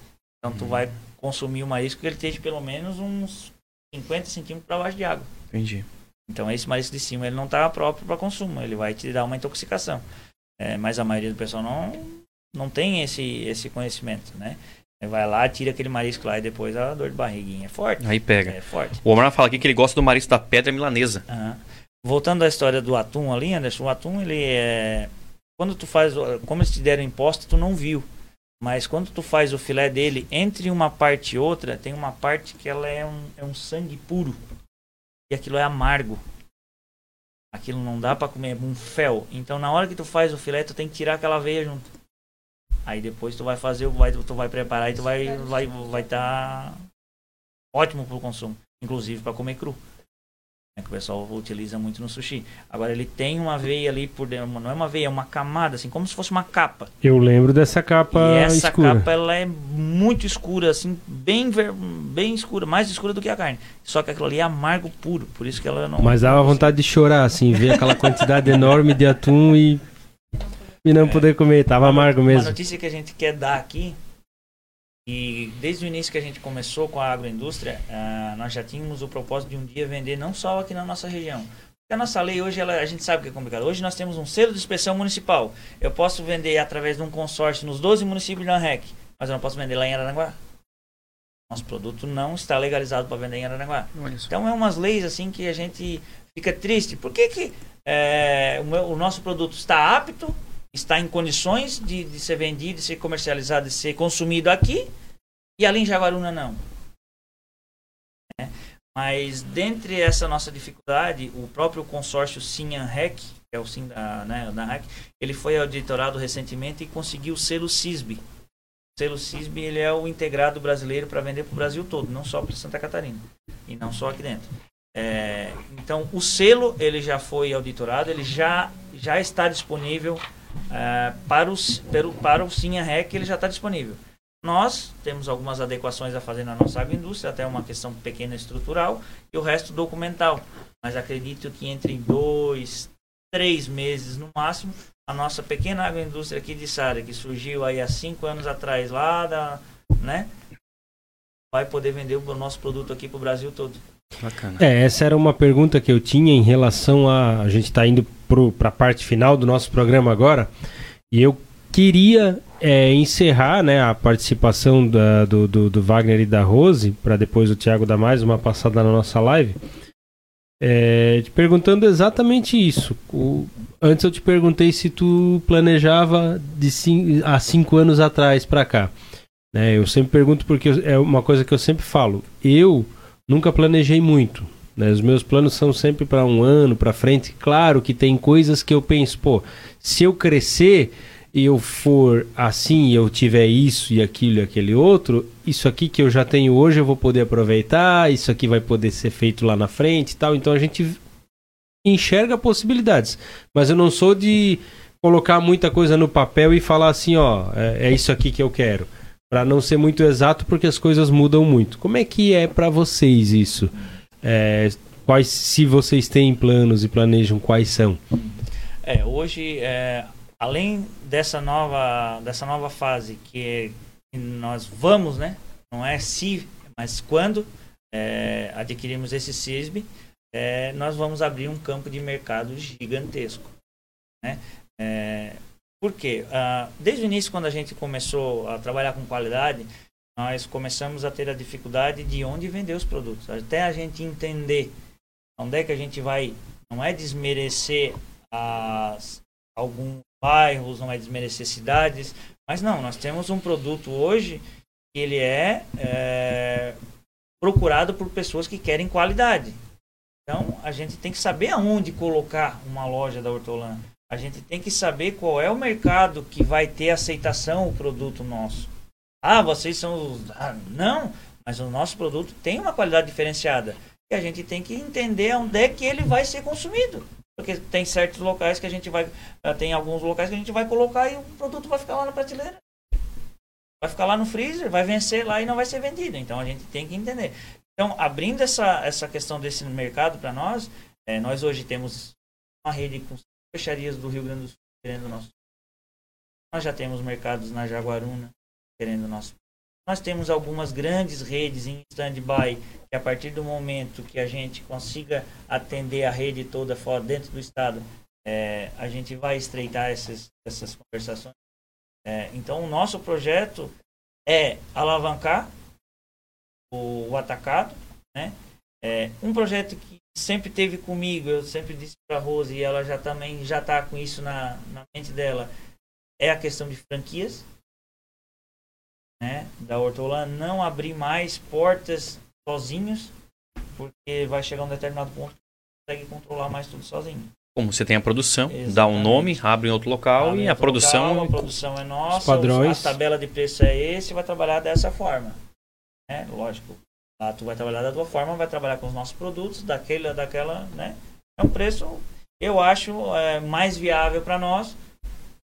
Então tu vai consumir o marisco que ele esteja pelo menos uns 50 centímetros para baixo de água. Entendi. Então esse marisco de cima ele não tá próprio para consumo, ele vai te dar uma intoxicação. É, mas a maioria do pessoal não, não tem esse, esse conhecimento, né? Vai lá, tira aquele marisco lá e depois a dor de barriguinha é forte. Aí pega. É forte. O Omar fala aqui que ele gosta do marisco da pedra milanesa. Aham. Voltando à história do atum ali, Anderson, o atum ele é quando tu faz, como eles te deram imposto, tu não viu. Mas quando tu faz o filé dele, entre uma parte e outra, tem uma parte que ela é um, é um sangue puro. E aquilo é amargo. Aquilo não dá pra comer, é um fel. Então na hora que tu faz o filé, tu tem que tirar aquela veia junto. Aí depois tu vai fazer, vai, tu vai preparar e tu vai vai vai tá ótimo pro consumo, inclusive para comer cru. Né, que o pessoal utiliza muito no sushi. Agora ele tem uma veia ali por dentro, não é uma veia, é uma camada assim, como se fosse uma capa. Eu lembro dessa capa e essa escura. capa ela é muito escura, assim, bem ver... bem escura, mais escura do que a carne. Só que aquilo ali é amargo puro, por isso que ela não. Mas dava vontade de chorar, assim, ver aquela quantidade [laughs] enorme de atum e, e não poder comer. Tava amargo mesmo. notícia que a gente quer dar aqui, e desde o início que a gente começou com a agroindústria, ah, nós já tínhamos o propósito de um dia vender não só aqui na nossa região. Porque a nossa lei hoje, ela, a gente sabe que é complicado. Hoje nós temos um selo de inspeção municipal. Eu posso vender através de um consórcio nos 12 municípios de ANREC, mas eu não posso vender lá em Aranaguá. Nosso produto não está legalizado para vender em Aranaguá. Então é umas leis assim que a gente fica triste. Por que, que é, o, meu- o nosso produto está apto, está em condições de, de ser vendido, de ser comercializado, de ser consumido aqui, e ali em Jaguaruna não? Né? Mas dentre essa nossa dificuldade, o próprio consórcio Sinhanrec, que é o Sim da, né, da REC, ele foi auditorado recentemente e conseguiu o selo CISB. O selo CISB ele é o integrado brasileiro para vender para o Brasil todo, não só para Santa Catarina e não só aqui dentro. É, então o selo ele já foi auditorado, ele já já está disponível é, para os para o, para o Sinharec, ele já está disponível. Nós temos algumas adequações a fazer na nossa agroindústria, até uma questão pequena estrutural e o resto documental. Mas acredito que entre dois, três meses no máximo, a nossa pequena agroindústria aqui de Sara, que surgiu aí há cinco anos atrás lá da, né, vai poder vender o nosso produto aqui para o Brasil todo. Bacana. É, essa era uma pergunta que eu tinha em relação a. A gente está indo para a parte final do nosso programa agora. E eu queria é, encerrar né, a participação da- do, do, do Wagner e da Rose, para depois o Thiago dar mais uma passada na nossa live. é, te perguntando exatamente isso. O- antes eu te perguntei se tu planejava de cin- há cinco anos atrás para cá. Né, eu sempre pergunto porque é uma coisa que eu sempre falo. Eu nunca planejei muito. né? Os meus planos são sempre para um ano, para frente. Claro que tem coisas que eu penso, pô, se eu crescer e eu for assim, eu tiver isso e aquilo e aquele outro, isso aqui que eu já tenho hoje eu vou poder aproveitar, isso aqui vai poder ser feito lá na frente e tal. Então a gente enxerga possibilidades. Mas eu não sou de colocar muita coisa no papel e falar assim, ó, é, é isso aqui que eu quero. Para não ser muito exato, porque as coisas mudam muito. Como é que é para vocês isso? É, quais, se vocês têm planos e planejam, quais são? É, hoje, é, além dessa nova, dessa nova fase que, nós vamos, né? Não é se, mas quando é, adquirimos esse CISB, é, nós vamos abrir um campo de mercado gigantesco. Né? Por quê? Ah, desde o início, quando a gente começou a trabalhar com qualidade, nós começamos a ter a dificuldade de onde vender os produtos. Até a gente entender onde é que a gente vai, não é desmerecer as, alguns bairros, não é desmerecer cidades, mas não, nós temos um produto hoje que ele é, é, procurado por pessoas que querem qualidade. Então a gente tem que saber aonde colocar uma loja da Hortolã. A gente tem que saber qual é o mercado que vai ter aceitação o produto nosso. Ah, vocês são. Ah, não, mas o nosso produto tem uma qualidade diferenciada. E a gente tem que entender onde é que ele vai ser consumido. Porque tem certos locais que a gente vai. ah, Tem alguns locais que a gente vai colocar e o produto vai ficar lá na prateleira. Vai ficar lá no freezer, vai vencer lá e não vai ser vendido. Então a gente tem que entender. Então, abrindo essa, essa questão desse mercado para nós, eh, nós hoje temos uma rede com peixarias do Rio Grande do Sul querendo nosso. Nós já temos mercados na Jaguaruna querendo nosso. Nós temos algumas grandes redes em stand-by que a partir do momento que a gente consiga atender a rede toda fora dentro do estado, é, a gente vai estreitar essas, essas conversações. É, então, o nosso projeto é alavancar o, o atacado, né? É, um projeto que sempre teve comigo, eu sempre disse para a Rose e ela já também já está com isso na, na mente dela, é a questão de franquias, né? Da Hortolã não abrir mais portas sozinhos, porque vai chegar um determinado ponto que consegue controlar mais tudo sozinho. Como você tem a produção, Exatamente. dá um nome, abre em outro local abre e a produção. Local, a produção é nossa, padrões. a tabela de preço é esse, vai trabalhar dessa forma. Né? Lógico, lá tu vai trabalhar da tua forma, vai trabalhar com os nossos produtos, daquele, daquela, né? É um preço, eu acho, é, mais viável para nós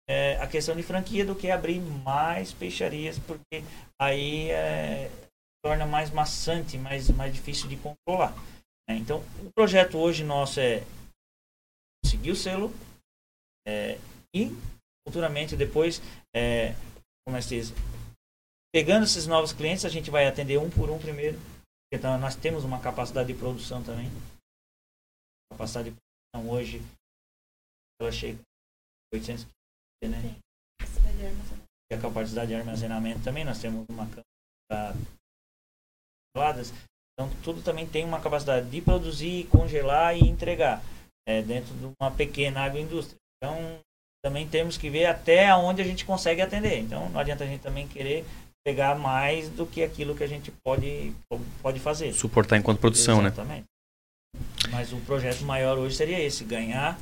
é, a questão de franquia do que abrir mais peixarias, porque aí é, torna mais maçante, mais, mais difícil de controlar. Né? Então, o projeto hoje nosso é conseguir o selo é, e futuramente depois, é, como é que diz, pegando esses novos clientes, a gente vai atender um por um primeiro. Então, nós temos uma capacidade de produção também. capacidade de produção hoje, ela chega a 800 né? E a capacidade de armazenamento também, nós temos uma câmera então tudo também tem uma capacidade de produzir, congelar e entregar é, dentro de uma pequena agroindústria. Então também temos que ver até onde a gente consegue atender. Então não adianta a gente também querer pegar mais do que aquilo que a gente pode, pode fazer. Suportar enquanto produção, né? Exatamente. né? Mas o projeto maior hoje seria esse, ganhar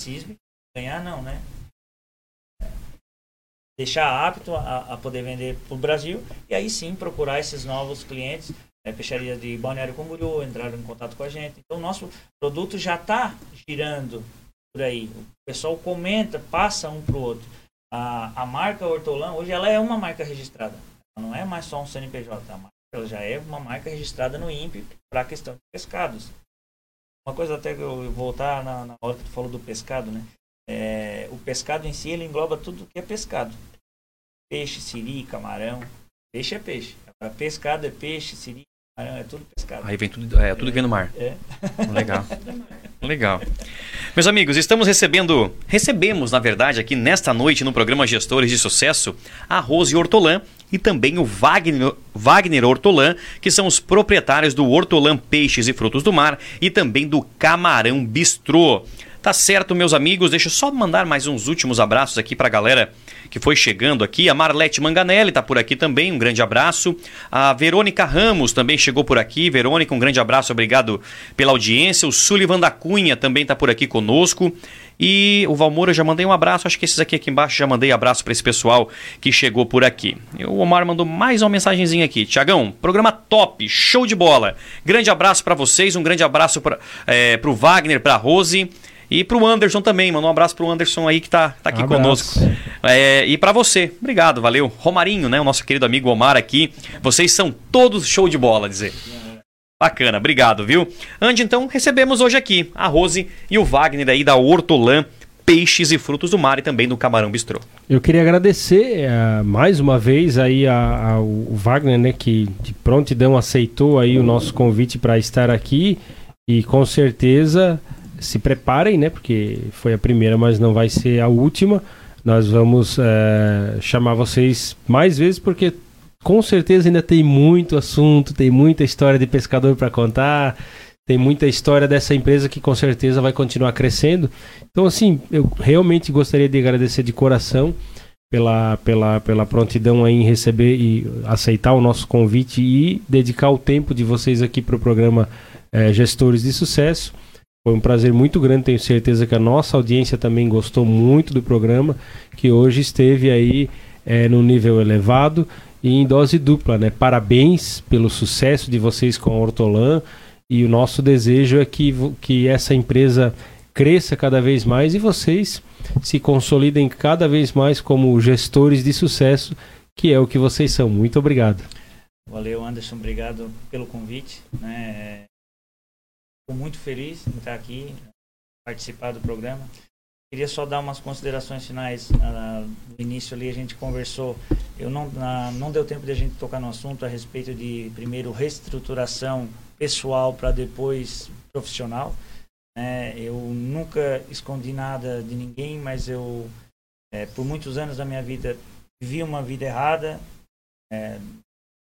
CISB, ganhar não, né? deixar apto a, a poder vender para o Brasil e aí sim procurar esses novos clientes, é, peixaria de Balneário Camboriú, entraram em contato com a gente. Então, o nosso produto já está girando por aí. O pessoal comenta, passa um para o outro. A, a marca Hortolã, hoje, ela é uma marca registrada. Não é mais só um CNPJ. Marca, ela já é uma marca registrada no INPE para a questão de pescados. Uma coisa até que eu voltar na, na hora que tu falou do pescado, né? É, o pescado em si ele engloba tudo que é pescado. Peixe, siri, camarão. Peixe é peixe. Pescado é peixe, siri, é tudo pescado. Aí vem tudo, é, tudo que vem no mar. É. Legal. Legal. Meus amigos, estamos recebendo, recebemos, na verdade, aqui nesta noite no programa Gestores de Sucesso, a Rose Hortolã e também o Wagner, Wagner Hortolã, que são os proprietários do Hortolã Peixes e Frutos do Mar e também do Camarão Bistrô. Tá certo, meus amigos. Deixa eu só mandar mais uns últimos abraços aqui para a galera que foi chegando aqui. A Marlete Manganelli está por aqui também, um grande abraço. A Verônica Ramos também chegou por aqui. Verônica, um grande abraço, obrigado pela audiência. O Sullivan da Cunha também está por aqui conosco. E o Valmoura já mandei um abraço. Acho que esses aqui aqui embaixo já mandei abraço para esse pessoal que chegou por aqui. O Omar mandou mais uma mensagenzinha aqui. Tiagão, programa top, show de bola. Grande abraço para vocês, um grande abraço para é, o Wagner, para Rose. E pro Anderson também, manda um abraço pro Anderson aí que tá, tá aqui um conosco. É, e para você, obrigado, valeu. Romarinho, né? O nosso querido amigo Omar aqui. Vocês são todos show de bola, dizer. Bacana, obrigado, viu? Andy, então, recebemos hoje aqui a Rose e o Wagner aí da Hortolã peixes e frutos do mar e também do Camarão Bistrô. Eu queria agradecer uh, mais uma vez aí ao Wagner, né, que de prontidão aceitou aí o nosso convite para estar aqui e com certeza se preparem, né? Porque foi a primeira, mas não vai ser a última. Nós vamos é, chamar vocês mais vezes porque com certeza ainda tem muito assunto, tem muita história de pescador para contar, tem muita história dessa empresa que com certeza vai continuar crescendo. Então, assim, eu realmente gostaria de agradecer de coração pela, pela, pela prontidão em receber e aceitar o nosso convite e dedicar o tempo de vocês aqui para o programa é, Gestores de Sucesso. Foi um prazer muito grande, tenho certeza que a nossa audiência também gostou muito do programa, que hoje esteve aí é, no nível elevado e em dose dupla, né? Parabéns pelo sucesso de vocês com a Hortolã e o nosso desejo é que, que essa empresa cresça cada vez mais e vocês se consolidem cada vez mais como gestores de sucesso, que é o que vocês são. Muito obrigado. Valeu, Anderson. Obrigado pelo convite. Né? Estou muito feliz em estar aqui, participar do programa. queria só dar umas considerações finais. Ah, no início ali a gente conversou, eu não, ah, não deu tempo de a gente tocar no assunto a respeito de, primeiro, reestruturação pessoal para depois profissional. né? eu nunca escondi nada de ninguém, mas eu, é, por muitos anos da minha vida, vivi uma vida errada, é,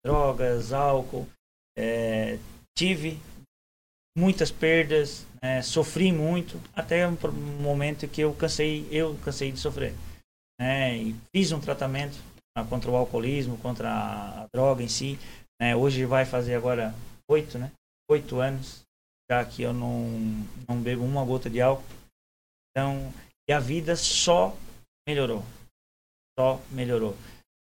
drogas, álcool, é, tive muitas perdas, né, sofri muito, até um momento que eu cansei, eu cansei de sofrer. né, e fiz um tratamento ah, contra o alcoolismo, contra a, a droga em si. né, hoje vai fazer agora oito, né? Oito anos já que eu não, não bebo uma gota de álcool. Então, e a vida só melhorou. Só melhorou.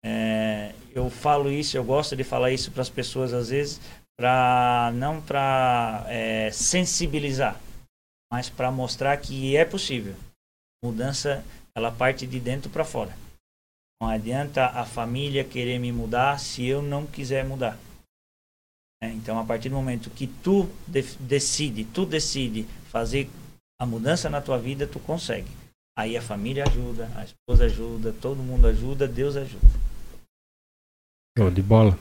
É, eu falo isso, eu gosto de falar isso para as pessoas às vezes, para não para sensibilizar, mas para mostrar que é possível. Mudança, ela parte de dentro para fora. Não adianta a família querer me mudar se eu não quiser mudar. É, então, a partir do momento que tu def- decide, tu decide fazer a mudança na tua vida, tu consegue. Aí a família ajuda, a esposa ajuda, todo mundo ajuda, Deus ajuda. Show de bola.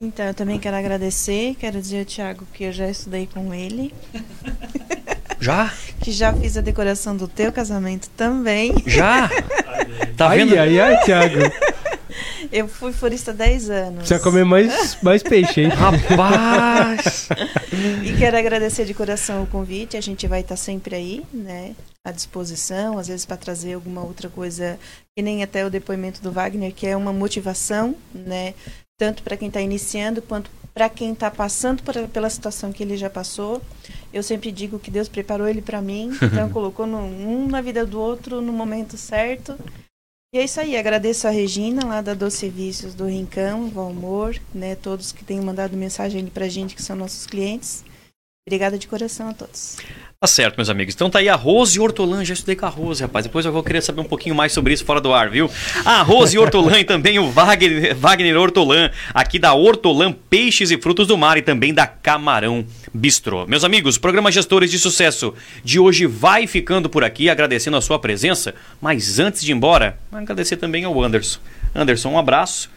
Então, eu também quero agradecer, quero dizer ao Thiago que eu já estudei com ele, Já? [laughs] que já fiz a decoração do teu casamento também. Já? [laughs] Tá ai, vendo? ai, ai, Thiago. Eu fui florista há 10 anos. Precisa comer mais, mais peixe, hein? [laughs] Rapaz! E quero agradecer de coração o convite. A gente vai estar sempre aí, né? À disposição, às vezes para trazer alguma outra coisa, que nem até o depoimento do Wagner, que é uma motivação, né? Tanto para quem está iniciando quanto para quem está passando por, pela situação que ele já passou. Eu sempre digo que Deus preparou ele para mim, [laughs] então colocou no- um na vida do outro no momento certo. E é isso aí, agradeço a Regina lá da Doce Serviços do Rincão, Valmor, né, todos que têm mandado mensagem ali pra gente, que são nossos clientes. Obrigada de coração a todos. Tá certo, meus amigos. Então tá aí a Rose Hortolã. Já estudei com a Rose, rapaz. Depois eu vou querer saber um pouquinho mais sobre isso fora do ar, viu? A Rose Hortolã e também o Wagner, Wagner Hortolã, aqui da Hortolã Peixes e Frutos do Mar e também da Camarão Bistrô. Meus amigos, programa Gestores de Sucesso de hoje vai ficando por aqui, agradecendo a sua presença. Mas antes de ir embora, agradecer também ao Anderson. Anderson, um abraço.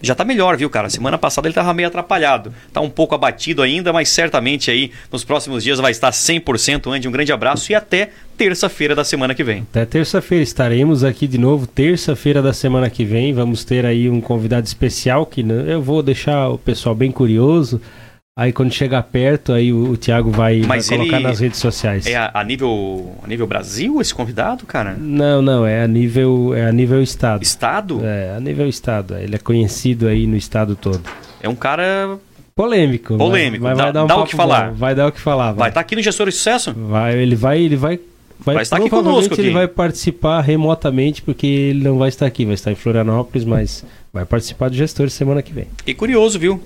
Já tá melhor, viu, cara? Semana passada ele tava meio atrapalhado. Tá um pouco abatido ainda, mas certamente aí nos próximos dias vai estar 100%. Andy, um grande abraço e até terça-feira da semana que vem. Até terça-feira estaremos aqui de novo. Terça-feira da semana que vem vamos ter aí um convidado especial que né, eu vou deixar o pessoal bem curioso. Aí quando chegar perto, aí o, o Thiago vai, vai colocar ele nas redes sociais. É a, a nível a nível Brasil esse convidado, cara? Não, não, é a nível é a nível estado. Estado? É, a nível estado. Ele é conhecido aí no estado todo. É um cara. Polêmico. Polêmico, Mas, dá- vai dar um dá o que falar. bom, Vai dar o que falar. Vai Vai, estar aqui no Gestor de Sucesso? vai ele vai, ele vai. Vai estar aqui conosco ele aqui. vai participar remotamente porque ele não vai estar aqui, vai estar em Florianópolis, mas vai participar do gestor semana que vem. Fiquei curioso, viu?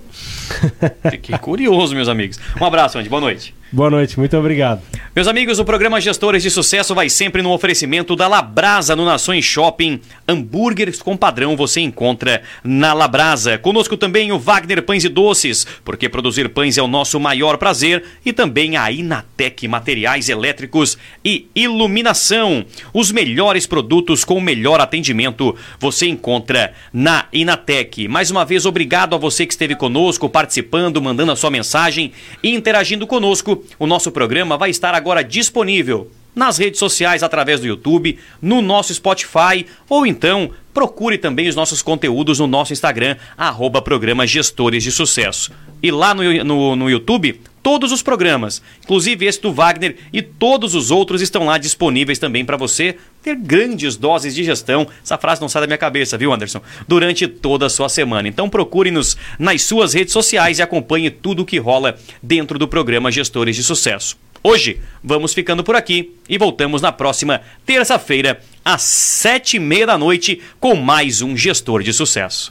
[laughs] Fiquei curioso, meus amigos. Um abraço, Andy. Boa noite. Boa noite, muito obrigado. Meus amigos, o programa Gestores de Sucesso vai sempre no oferecimento da Labrasa no Nações Shopping. Hambúrgueres com padrão você encontra na Labrasa. Conosco também o Wagner Pães e Doces, porque produzir pães é o nosso maior prazer. E também a Inatec Materiais Elétricos e Iluminação. Os melhores produtos com o melhor atendimento você encontra na Inatec. Mais uma vez, obrigado a você que esteve conosco, participando, mandando a sua mensagem e interagindo conosco. O nosso programa vai estar agora disponível nas redes sociais através do YouTube, no nosso Spotify ou então procure também os nossos conteúdos no nosso Instagram, arroba programa Gestores de Sucesso. E lá no, no, no YouTube, todos os programas, inclusive esse do Wagner e todos os outros estão lá disponíveis também para você ter grandes doses de gestão. Essa frase não sai da minha cabeça, viu, Anderson? Durante toda a sua semana. Então procure-nos nas suas redes sociais e acompanhe tudo o que rola dentro do programa Gestores de Sucesso. Hoje vamos ficando por aqui e voltamos na próxima terça-feira, às sete e meia da noite, com mais um Gestor de Sucesso.